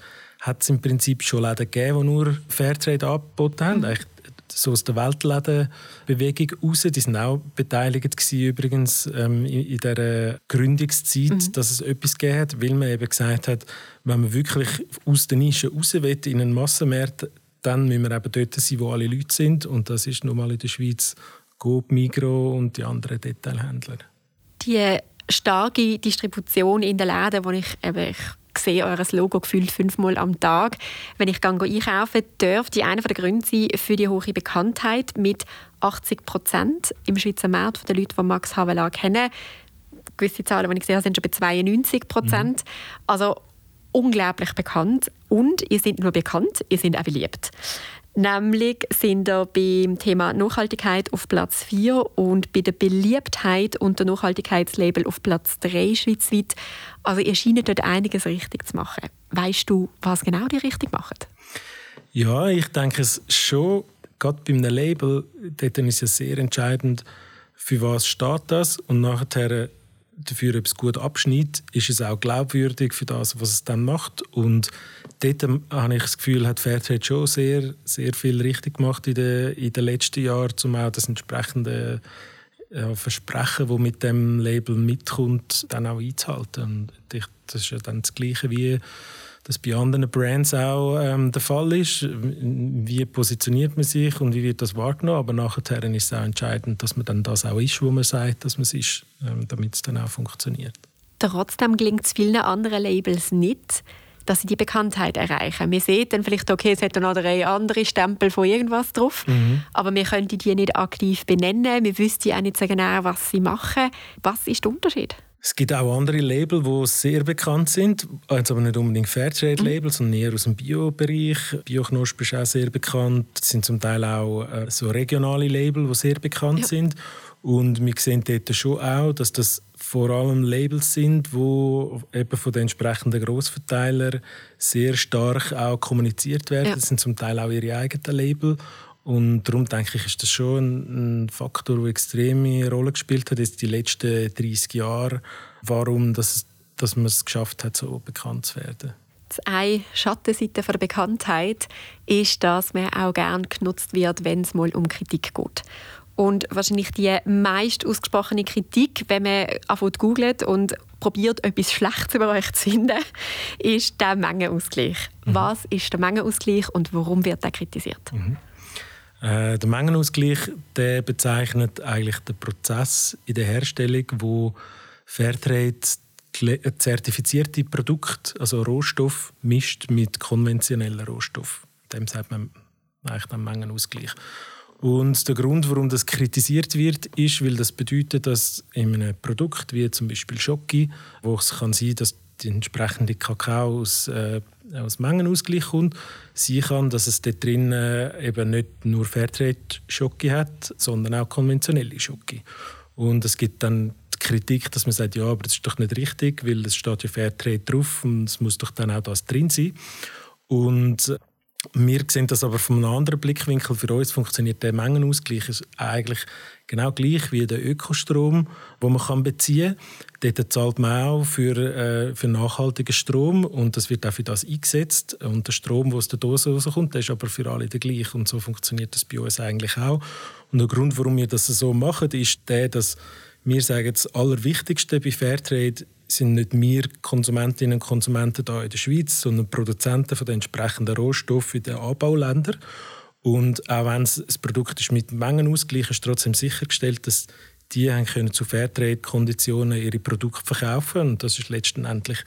hat es im Prinzip schon Läden gegeben, die nur Fairtrade angeboten haben. Mhm so aus der Weltlädenbewegung raus. Die sind auch beteiligt gewesen, übrigens ähm, in, der Gründungszeit, mhm. dass es etwas gegeben hat, weil man eben gesagt hat, wenn man wirklich aus der Nische raus will, in einen Massenmarkt, dann müssen wir eben dort sein, wo alle Leute sind. Und das ist nun mal in der Schweiz Coop, Migro und die anderen Detailhändler. Die starke Distribution in den Läden, wo ich eben ich sehe euer Logo gefühlt fünfmal am Tag. Wenn ich gehe einkaufen dürfte einer der Gründe sein für die hohe Bekanntheit mit 80 Prozent im Schweizer Markt der Leute, die Max Havelaar kennen. Gewisse Zahlen, die ich habe, sind schon bei 92 Prozent. Mhm. Also unglaublich bekannt. Und ihr seid nur bekannt, ihr seid auch beliebt. Nämlich sind wir beim Thema Nachhaltigkeit auf Platz 4 und bei der Beliebtheit unter Nachhaltigkeitslabel auf Platz 3 schweizweit. Also ihr scheint dort einiges richtig zu machen. Weißt du, was genau die richtig machen? Ja, ich denke es schon. Gerade bei einem Label dort ist es sehr entscheidend, für was steht das und nachher dafür, ob es gut abschneidet, ist es auch glaubwürdig für das, was es dann macht. Und dort habe ich das Gefühl, hat Fairtrade schon sehr, sehr viel richtig gemacht in den, in den letzten Jahren, um auch das entsprechende ja, Versprechen, das mit dem Label mitkommt, dann auch einzuhalten. Und ich, das ist ja dann das Gleiche wie das bei anderen Brands auch ähm, der Fall ist. Wie positioniert man sich und wie wird das wahrgenommen? Aber nachher ist es auch entscheidend, dass man dann das auch ist, wo man sagt, dass man es ist, ähm, damit es dann auch funktioniert. Trotzdem gelingt es vielen anderen Labels nicht, dass sie die Bekanntheit erreichen. Wir sehen dann vielleicht, okay, es hat noch drei andere Stempel von irgendwas drauf, mhm. aber wir können die nicht aktiv benennen. Wir wüssten auch nicht so genau, was sie machen. Was ist der Unterschied? Es gibt auch andere Label, die sehr bekannt sind, jetzt aber nicht unbedingt Fairtrade-Label, mhm. sondern eher aus dem Bio-Bereich. Bioknosp ist auch sehr bekannt. Es sind zum Teil auch äh, so regionale Label, die sehr bekannt ja. sind. Und wir sehen dort schon auch, dass das vor allem Labels sind, die eben von den entsprechenden Grossverteilern sehr stark auch kommuniziert werden. Ja. Das sind zum Teil auch ihre eigenen Label. Und darum denke ich, ist das schon ein Faktor, der extreme Rolle gespielt hat in den letzten 30 Jahren, warum das, dass man es geschafft hat, so bekannt zu werden. Eine Schattenseite der Bekanntheit ist, dass man auch gerne genutzt wird, wenn es mal um Kritik geht. Und wahrscheinlich die meist ausgesprochene Kritik, wenn man anfängt googelt und probiert, etwas Schlechtes über euch zu finden, ist der Mengenausgleich. Mhm. Was ist der Mengenausgleich und warum wird er kritisiert? Mhm. Äh, der Mengenausgleich der bezeichnet eigentlich den Prozess in der Herstellung, wo Fairtrade zertifizierte Produkte, also Rohstoff, mischt mit konventionellen Rohstoff. Dem sagt man eigentlich den Mengenausgleich. Und der Grund, warum das kritisiert wird, ist, weil das bedeutet, dass in einem Produkt wie zum Beispiel Schoki, wo es kann sein, dass die entsprechende Kakao aus, äh, aus Mengenausgleich kommt, sein kann, dass es dort drin äh, eben nicht nur Fairtrade-Schoki hat, sondern auch konventionelle Schoki. Und es gibt dann die Kritik, dass man sagt, ja, aber das ist doch nicht richtig, weil es steht ja Fairtrade drauf und es muss doch dann auch das drin sein. Und wir sehen das aber von einem anderen Blickwinkel. Für uns funktioniert der Mengenausgleich eigentlich genau gleich wie der Ökostrom, den man beziehen kann. Dort zahlt man auch für, äh, für nachhaltigen Strom und das wird auch für das eingesetzt. Und der Strom, der aus der Dose rauskommt, der ist aber für alle der gleiche. Und so funktioniert das bei uns eigentlich auch. Und der Grund, warum wir das so machen, ist der, dass wir sagen, das Allerwichtigste bei Fairtrade sind nicht wir Konsumentinnen und Konsumenten hier in der Schweiz, sondern Produzenten von den entsprechenden Rohstoffen in den Anbauländern. Und auch wenn das Produkt ist mit Mengenausgleich ist trotzdem sichergestellt, dass die können zu Fairtrade-Konditionen ihre Produkte verkaufen und das ist letztendlich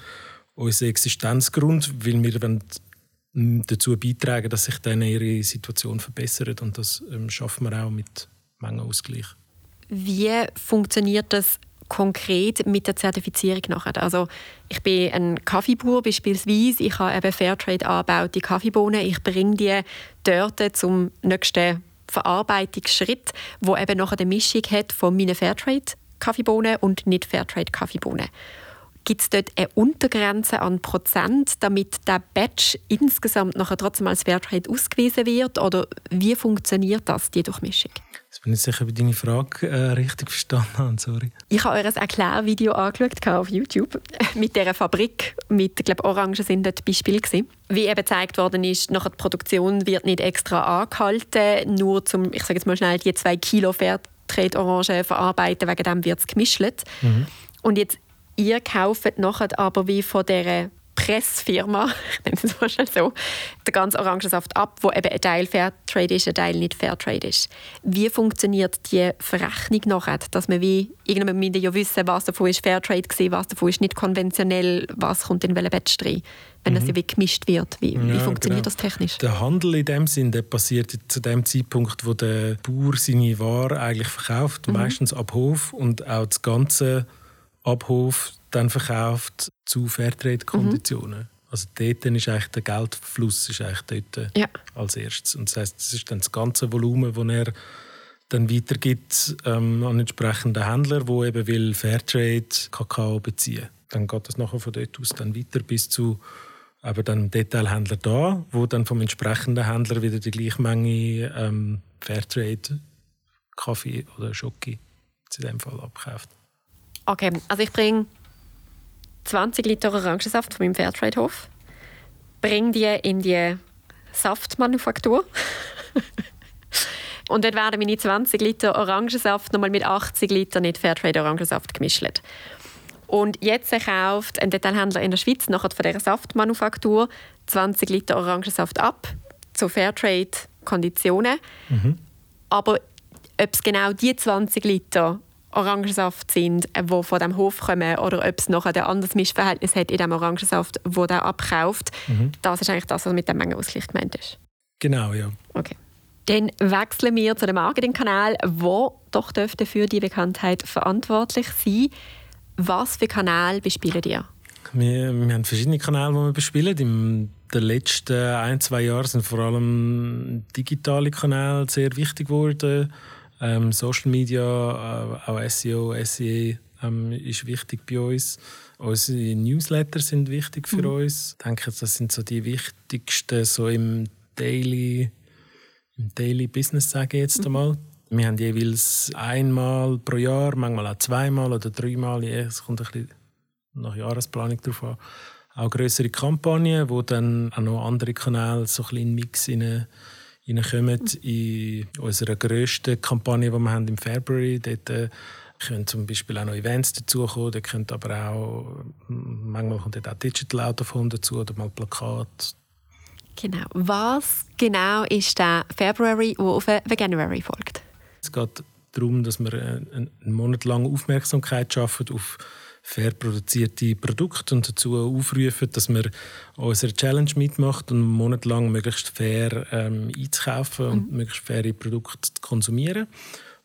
unser Existenzgrund, weil wir wollen dazu beitragen, dass sich dann ihre Situation verbessert und das ähm, schaffen wir auch mit Mengenausgleich. Wie funktioniert das konkret mit der Zertifizierung nachher. Also ich bin ein Kaffeebauer beispielsweise, ich habe eben Fairtrade angebaute Kaffeebohnen, ich bringe die dort zum nächsten Verarbeitungsschritt, wo eben nachher eine Mischung hat von meinen Fairtrade Kaffeebohnen und nicht Fairtrade Kaffeebohnen. Gibt es dort eine Untergrenze an Prozent, damit der Batch insgesamt nachher trotzdem als Fairtrade ausgewiesen wird? Oder wie funktioniert das, die Durchmischung? Jetzt bin ich sicher, ob ich deine Frage äh, richtig verstanden habe. Sorry. Ich habe euer Erklärvideo angeschaut auf YouTube mit dieser Fabrik. Mit, ich glaube, Orangen sind dort Beispiele gewesen. Wie eben gezeigt worden ist, nachher die Produktion wird nicht extra angehalten, nur zum, ich sage jetzt mal schnell, die zwei Kilo Fairtrade-Orangen verarbeiten, wegen dem wird es gemischt. Mhm. Und jetzt, ihr kauft nachher aber wie von dieser Pressfirma, ich nenne es schnell so, den ganzen Orangensaft ab, wo eben ein Teil Fairtrade ist, ein Teil nicht Fairtrade ist. Wie funktioniert die Verrechnung nachher, dass man wie irgendwann müssen ja wissen, was davon ist Fairtrade gewesen, was davon ist nicht konventionell, was kommt in welchen Batch rein, wenn mhm. das wie gemischt wird. Wie, wie funktioniert genau. das technisch? Der Handel in dem Sinn, der passiert zu dem Zeitpunkt, wo der Bauer seine Ware eigentlich verkauft, mhm. meistens ab Hof und auch das ganze Abhof dann verkauft zu Fairtrade-Konditionen. Mhm. Also dort ist eigentlich der Geldfluss ist eigentlich dort ja. als erstes. Und das heißt, das ist dann das ganze Volumen, das er dann weitergibt ähm, an entsprechende Händler, die eben will Fairtrade Kakao beziehen. Dann geht das nachher von dort aus dann weiter bis zu aber dann Detailhändler da, wo dann vom entsprechenden Händler wieder die gleiche Menge ähm, Fairtrade Kaffee oder Schoki zu dem Fall abkauft. Okay, also ich bringe 20 Liter Orangensaft von meinem Fairtrade-Hof, bringe die in die Saftmanufaktur. Und dort werden meine 20 Liter Orangensaft nochmal mit 80 Liter nicht Fairtrade Orangensaft gemischt. Und jetzt kauft ein Detailhändler in der Schweiz nachher von dieser Saftmanufaktur 20 Liter Orangensaft ab zu Fairtrade-Konditionen. Mhm. Aber ob es genau die 20 Liter Orangensaft sind, die äh, von dem Hof kommen, oder ob es noch ein anderes Mischverhältnis hat in dem Orangensaft, wo der abkauft. Mhm. Das ist eigentlich das, was mit dem Mengenausgleich gemeint ist. Genau, ja. Okay. Dann wechseln wir zu dem Marketingkanal, wo doch dürfte für die Bekanntheit verantwortlich sein. Was für Kanäle bespielen ihr? Wir, wir haben verschiedene Kanäle, die wir bespielen. In den letzten ein, zwei Jahren sind vor allem digitale Kanäle sehr wichtig geworden. Ähm, Social Media, äh, auch SEO, SEA ähm, ist wichtig bei uns. Unsere Newsletter sind wichtig für mhm. uns. Ich denke, das sind so die wichtigsten so im Daily, im Daily Business, sage ich jetzt mhm. einmal. Wir haben jeweils einmal pro Jahr, manchmal auch zweimal oder dreimal, es kommt ein bisschen nach Jahresplanung drauf an, auch größere Kampagnen, wo dann auch noch andere Kanäle so ein bisschen in den Mix reinkommen in unserer grössten Kampagne, die wir haben im February. Dort äh, können zum Beispiel auch noch Events dazukommen, da können aber auch, manchmal kommt dort auch Digital Out of Home dazu oder mal Plakat. Genau. Was genau ist der February, der auf January folgt? Es geht darum, dass wir einen Monat lang Aufmerksamkeit schaffen auf fair produzierte Produkte und dazu aufrufen, dass man unsere Challenge mitmacht und einen Monat lang möglichst fair ähm, einzukaufen mhm. und möglichst faire Produkte zu konsumieren,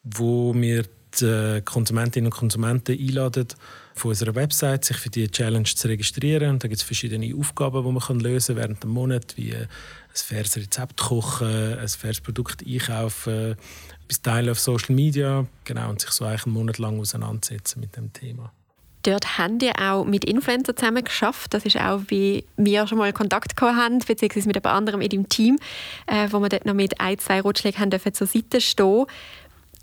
wo wir die Konsumentinnen und Konsumenten einladen, von unserer Website sich für die Challenge zu registrieren. da gibt es verschiedene Aufgaben, die man lösen kann während dem Monat, wie ein faires Rezept kochen, ein faires Produkt einkaufen, bis Teilen auf Social Media, genau, und sich so eigentlich einen Monat lang auseinandersetzen mit dem Thema. Dort haben wir auch mit Influencern zusammen geschafft. Das ist auch, wie wir schon mal Kontakt haben, beziehungsweise mit jemand anderem in dem Team, äh, wo wir dort noch mit ein, zwei Rutschlägen haben dürfen zur Seite stehen.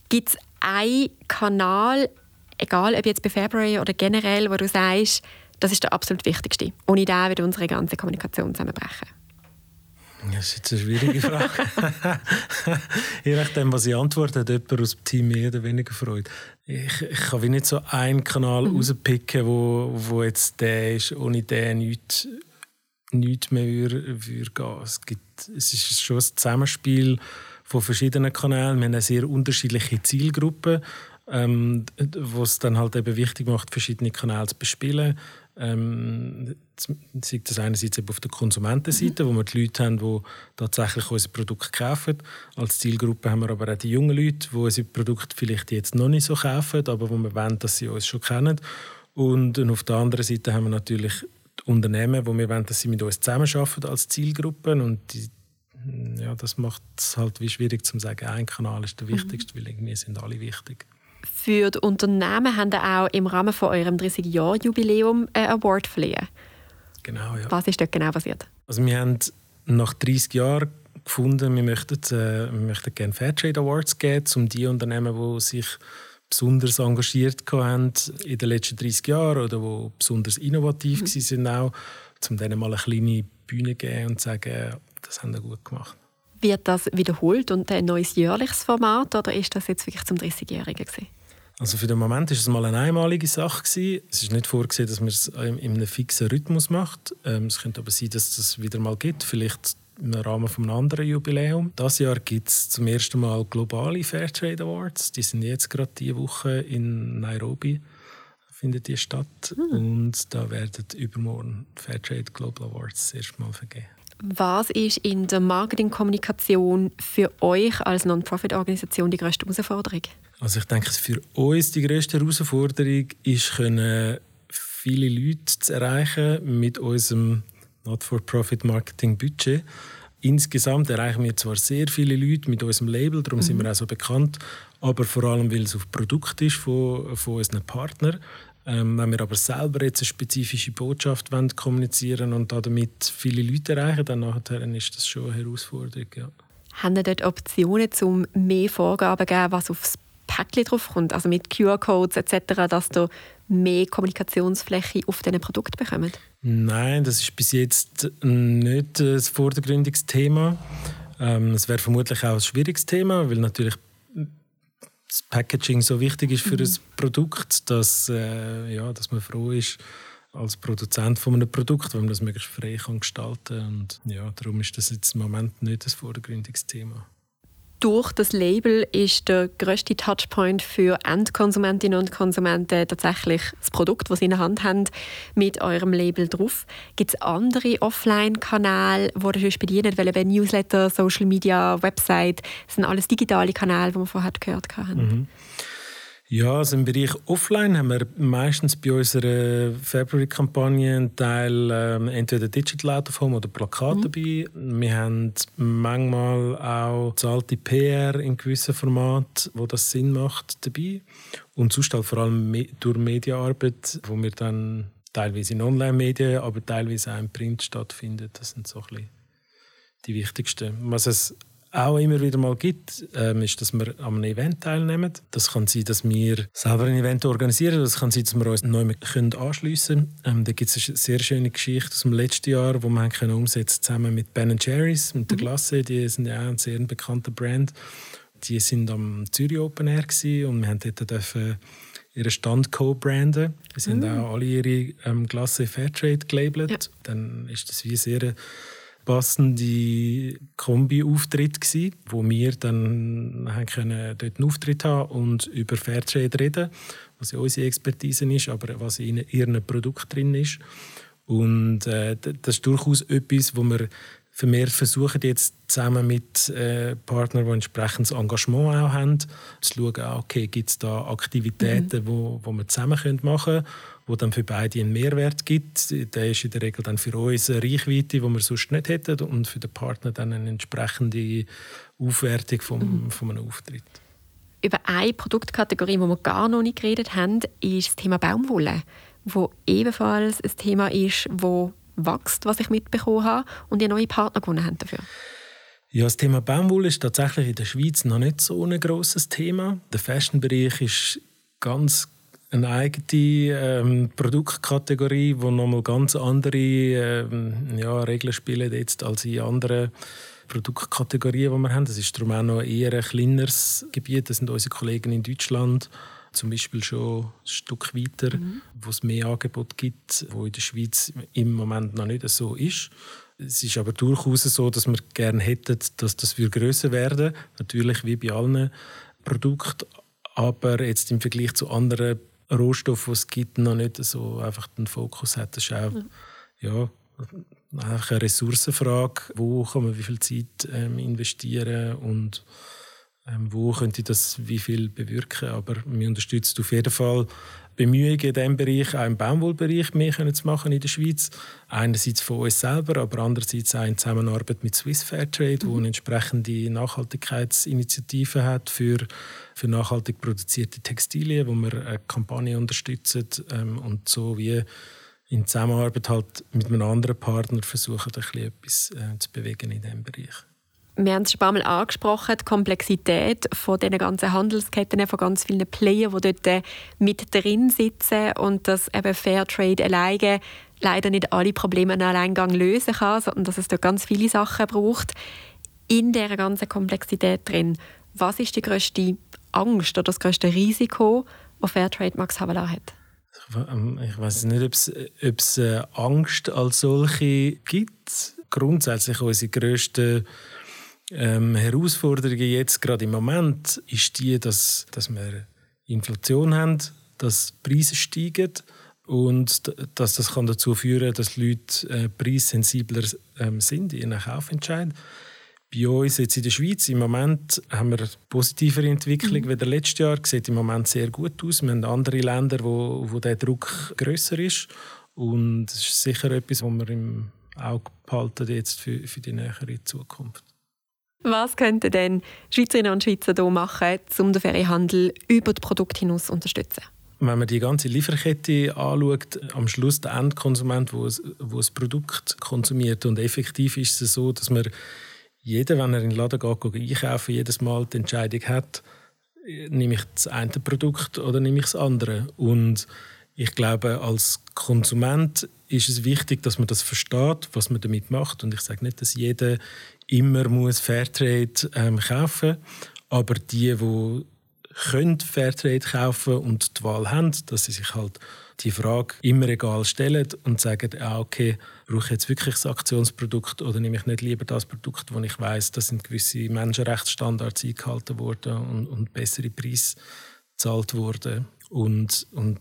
Gibt es einen Kanal, egal ob jetzt bei February oder generell, wo du sagst, das ist der absolut wichtigste. Ohne den würde unsere ganze Kommunikation zusammenbrechen. Das ist jetzt eine schwierige Frage. Je nachdem, was ich antworte, hat jemand aus dem Team mehr oder weniger Freude. Ich, ich kann wie nicht so einen Kanal mhm. rauspicken, wo, wo jetzt der ist, ohne den nichts, nichts mehr würde, würde gehen. Es, gibt, es ist schon ein Zusammenspiel von verschiedenen Kanälen. Wir haben eine sehr unterschiedliche Zielgruppen, ähm, wo es dann halt eben wichtig macht, verschiedene Kanäle zu bespielen. Ähm, sei das einerseits auf der Konsumentenseite, mhm. wo wir die Leute haben, die tatsächlich unsere Produkte kaufen. Als Zielgruppe haben wir aber auch die jungen Leute, die unsere Produkte vielleicht jetzt noch nicht so kaufen, aber wo wir wollen, dass sie uns schon kennen. Und auf der anderen Seite haben wir natürlich die Unternehmen, wo wir wollen, dass sie mit uns zusammenarbeiten als Zielgruppen und die, ja, das macht es halt wie schwierig zu sagen, ein Kanal ist der mhm. wichtigste, weil irgendwie sind alle wichtig. Für die Unternehmen haben ihr auch im Rahmen von eurem 30-Jahr-Jubiläum einen Award verliehen. Genau, ja. Was ist dort genau passiert? Also wir haben nach 30 Jahren gefunden, wir möchten, äh, wir möchten gerne Fairtrade Awards geben, um die Unternehmen, die sich besonders engagiert haben in den letzten 30 Jahren oder die besonders innovativ mhm. sind auch, um denen mal eine kleine Bühne zu geben und zu sagen, das haben wir gut gemacht. Wird das wiederholt und ein neues jährliches Format oder ist das jetzt wirklich zum 30-Jährigen Also für den Moment ist es mal eine einmalige Sache gewesen. Es ist nicht vorgesehen, dass man es in einem fixen Rhythmus macht. Ähm, es könnte aber sein, dass das wieder mal gibt, vielleicht im Rahmen von einem anderen Jubiläum. Das Jahr gibt es zum ersten Mal globale Fairtrade Awards. Die sind jetzt gerade diese Woche in Nairobi findet die statt hm. und da werden übermorgen Fairtrade Global Awards das erste Mal vergeben. Was ist in der Marketingkommunikation für euch als Non-Profit-Organisation die größte Herausforderung? Also ich denke, für uns die größte Herausforderung ist, können viele Leute zu erreichen mit unserem Not-for-Profit-Marketing-Budget. Insgesamt erreichen wir zwar sehr viele Leute mit unserem Label, darum mhm. sind wir auch so bekannt, aber vor allem, weil es auf Produkt ist von, von unseren Partnern. Ähm, wenn wir aber selber jetzt eine spezifische Botschaft wollen, kommunizieren und damit viele Leute erreichen, dann nachher ist das schon eine Herausforderung. Ja. Haben Sie dort Optionen, um mehr Vorgaben zu geben, was aufs Päckchen drauf kommt, also mit QR-Codes etc., dass du mehr Kommunikationsfläche auf diesen Produkt bekommt? Nein, das ist bis jetzt nicht das vordergründiges Thema. Ähm, es wäre vermutlich auch ein schwieriges Thema, weil natürlich das Packaging so wichtig ist für mhm. ein Produkt, dass, äh, ja, dass man froh ist als Produzent von einem Produkt, wenn man das möglichst frei kann gestalten kann. Und ja, darum ist das jetzt im Moment nicht das vordergründiges Thema durch das Label ist der größte Touchpoint für Endkonsumentinnen und Konsumenten tatsächlich das Produkt, das sie in der Hand haben, mit eurem Label drauf. Gibt es andere Offline-Kanäle, die ihr sonst bedient, eben Newsletter, Social Media, Website, das sind alles digitale Kanäle, die wir vorher gehört haben? Mhm. Ja, also im Bereich Offline haben wir meistens bei unserer February-Kampagne einen Teil ähm, entweder Digital Out of Home oder Plakat mhm. dabei. Wir haben manchmal auch zahlte PR in gewissen Formaten, wo das Sinn macht, dabei. Und sonst halt vor allem durch Medienarbeit, wo wir dann teilweise in Online-Medien, aber teilweise auch im Print stattfindet. Das sind so ein bisschen die wichtigsten. Was es auch immer wieder mal gibt, ähm, ist, dass wir an einem Event teilnehmen. Das kann sein, dass wir selber ein Event organisieren. Das kann sein, dass wir uns neu anschliessen können. Ähm, da gibt es eine sehr schöne Geschichte aus dem letzten Jahr, die wir haben können umsetzen zusammen mit Ben Jerry's, mit der mhm. Glasse. Die sind ja auch ein sehr bekannter Brand. Die sind am Zürich Open Air und wir haben dort dürfen ihren Stand co-branden. Sie sind mm. auch alle ihre ähm, Glasse Fairtrade gelabelt. Ja. Dann ist das wie sehr passende Kombi-Auftritt wo wir dann haben können dort einen Auftritt haben und über Fairtrade reden, was ja unsere Expertise ist, aber was in ihrem Produkt drin ist. Und äh, das ist durchaus etwas, wo wir vermehrt versuchen jetzt zusammen mit äh, Partnern, die entsprechendes Engagement auch haben, zu schauen, ah, okay, gibt es da Aktivitäten, mhm. wo, wo wir zusammen machen können, wo dann für beide einen Mehrwert gibt. Der ist in der Regel dann für uns eine Reichweite, die wir sonst nicht hätten und für den Partner dann eine entsprechende Aufwertung vom, mhm. von einem Auftritt. Über eine Produktkategorie, die wir gar noch nicht geredet haben, ist das Thema Baumwolle, wo ebenfalls ein Thema ist, wo wächst, was ich mitbekommen habe, und ihr neue Partner gewonnen habt dafür? Ja, das Thema Baumwolle ist tatsächlich in der Schweiz noch nicht so ein grosses Thema. Der Fashion-Bereich ist ganz eine eigene ähm, Produktkategorie, wo nochmal ganz andere ähm, ja, Regeln spielen jetzt als in anderen Produktkategorien, die wir haben. Das ist darum auch noch eher ein kleineres Gebiet. Das sind unsere Kollegen in Deutschland zum Beispiel schon ein Stück weiter, mhm. wo es mehr Angebot gibt, wo in der Schweiz im Moment noch nicht so ist. Es ist aber durchaus so, dass wir gerne hätten, dass das größer werden Natürlich wie bei allen Produkten, aber jetzt im Vergleich zu anderen Rohstoffen, die es gibt, noch nicht so einfach den Fokus hat. Das ist auch mhm. ja, einfach eine Ressourcenfrage. Wo kann man wie viel Zeit ähm, investieren und wo könnte das wie viel bewirken. Aber wir unterstützen auf jeden Fall Bemühungen in diesem Bereich, auch im Baumwollbereich mehr zu machen in der Schweiz. Einerseits von uns selber, aber andererseits auch in Zusammenarbeit mit Swiss Fairtrade, mhm. wo eine entsprechende Nachhaltigkeitsinitiative hat für, für nachhaltig produzierte Textilien, wo wir eine Kampagne unterstützen ähm, und so wie in Zusammenarbeit halt mit einem anderen Partner versuchen, ein bisschen etwas äh, zu bewegen in diesem Bereich wir haben es schon ein paar Mal angesprochen, die Komplexität von diesen ganzen Handelsketten, von ganz vielen Playern, die dort äh, mit drin sitzen und dass eben Fairtrade alleine leider nicht alle Probleme in Alleingang lösen kann, sondern dass es dort ganz viele Sachen braucht. In dieser ganzen Komplexität drin, was ist die größte Angst oder das größte Risiko, das Fairtrade Max Havelaar hat? Ich weiß nicht, ob es äh, Angst als solche gibt. Grundsätzlich unsere grösste ähm, Herausforderung jetzt gerade im Moment ist die, dass, dass wir Inflation haben, dass Preise steigen und dass das kann dazu führen dass Leute äh, preissensibler ähm, sind in ihren Kaufentscheid. Bei uns jetzt in der Schweiz im Moment haben wir eine positivere Entwicklung mhm. als letztes Jahr. Sieht im Moment sehr gut aus. Wir haben andere Länder, wo, wo der Druck größer ist und das ist sicher etwas, was wir im Auge behalten jetzt für, für die nähere Zukunft. Was könnten denn Schweizerinnen und Schweizer hier machen, um den Ferienhandel über das Produkt hinaus zu unterstützen? Wenn man die ganze Lieferkette anschaut, am Schluss der Endkonsument, der das Produkt konsumiert. Und effektiv ist es so, dass man jeder, wenn er in den Laden geht, geht einkaufen, jedes Mal die Entscheidung hat, nehme ich das eine Produkt oder nehme ich das andere. Und ich glaube, als Konsument ist es wichtig, dass man das versteht, was man damit macht. Und ich sage nicht, dass jeder immer muss Fairtrade ähm, kaufen. Aber die, die können Fairtrade kaufen und die Wahl haben, dass sie sich halt die Frage immer egal stellen und sagen, ah, okay, brauche ich jetzt wirklich das Aktionsprodukt oder nehme ich nicht lieber das Produkt, wo ich weiß, da sind gewisse Menschenrechtsstandards eingehalten worden und, und bessere Preise gezahlt worden. Und, und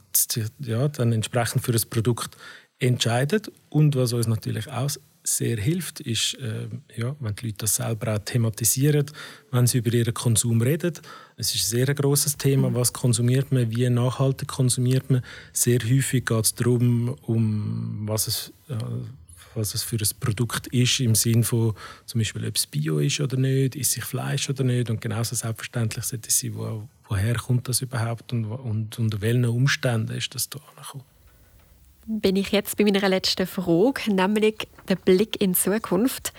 ja, dann entsprechend für das Produkt entscheidet. Und was uns natürlich auch sehr hilft, ist, äh, ja, wenn die Leute das selber auch thematisieren, wenn sie über ihren Konsum reden. Es ist ein sehr großes Thema, was konsumiert man, wie nachhaltig konsumiert man. Sehr häufig geht es darum, um was es, äh, was es für ein Produkt ist, im Sinne von zum Beispiel, ob es Bio ist oder nicht, ist sich Fleisch oder nicht. Und genauso selbstverständlich sollte es sein, wo, woher kommt das überhaupt und, und unter welchen Umständen ist das da angekommen bin ich jetzt bei meiner letzten Frage, nämlich der Blick in die Zukunft.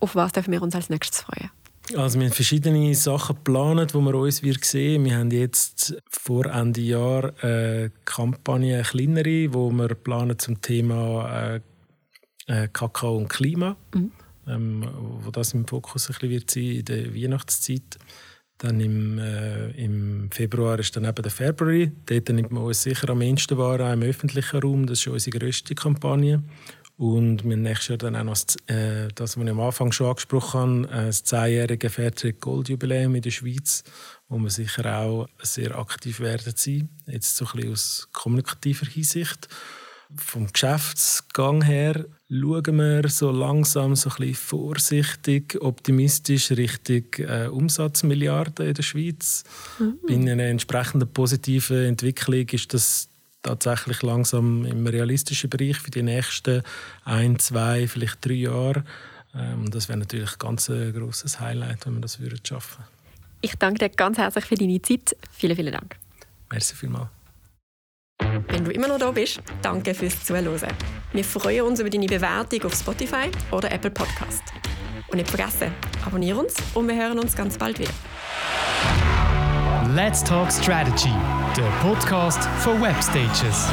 Auf was dürfen wir uns als nächstes freuen? Also wir haben verschiedene Sachen geplant, die wir uns wird sehen. Wir haben jetzt vor Ende Jahr eine Kampagne, eine kleinere, wo wir planen zum Thema äh, äh, Kakao und Klima, mhm. ähm, wo das im Fokus ein bisschen wird sein in der Weihnachtszeit. Dann im, äh, im Februar ist dann eben der February. Dort nimmt man uns sicher am ehesten wahr, auch im öffentlichen Raum. Das ist unsere grösste Kampagne. Und wir nächstes Jahr dann auch noch das, äh, das was ich am Anfang schon angesprochen habe, äh, das zehnjährige Fairtrade Gold Jubiläum in der Schweiz, wo wir sicher auch sehr aktiv werden sein. Jetzt so ein bisschen aus kommunikativer Hinsicht. Vom Geschäftsgang her schauen wir so langsam so ein bisschen vorsichtig, optimistisch Richtung äh, Umsatzmilliarden in der Schweiz. Mhm. Bei einer entsprechenden positiven Entwicklung ist das tatsächlich langsam im realistischen Bereich für die nächsten ein, zwei, vielleicht drei Jahre. Ähm, das wäre natürlich ein ganz grosses Highlight, wenn wir das würden schaffen Ich danke dir ganz herzlich für deine Zeit. Vielen, vielen Dank. Merci vielmals. Wenn du immer noch da bist, danke fürs Zuhören. Wir freuen uns über deine Bewertung auf Spotify oder Apple Podcast. Und nicht vergessen, abonniere uns und wir hören uns ganz bald wieder. Let's Talk Strategy, der Podcast für Webstages.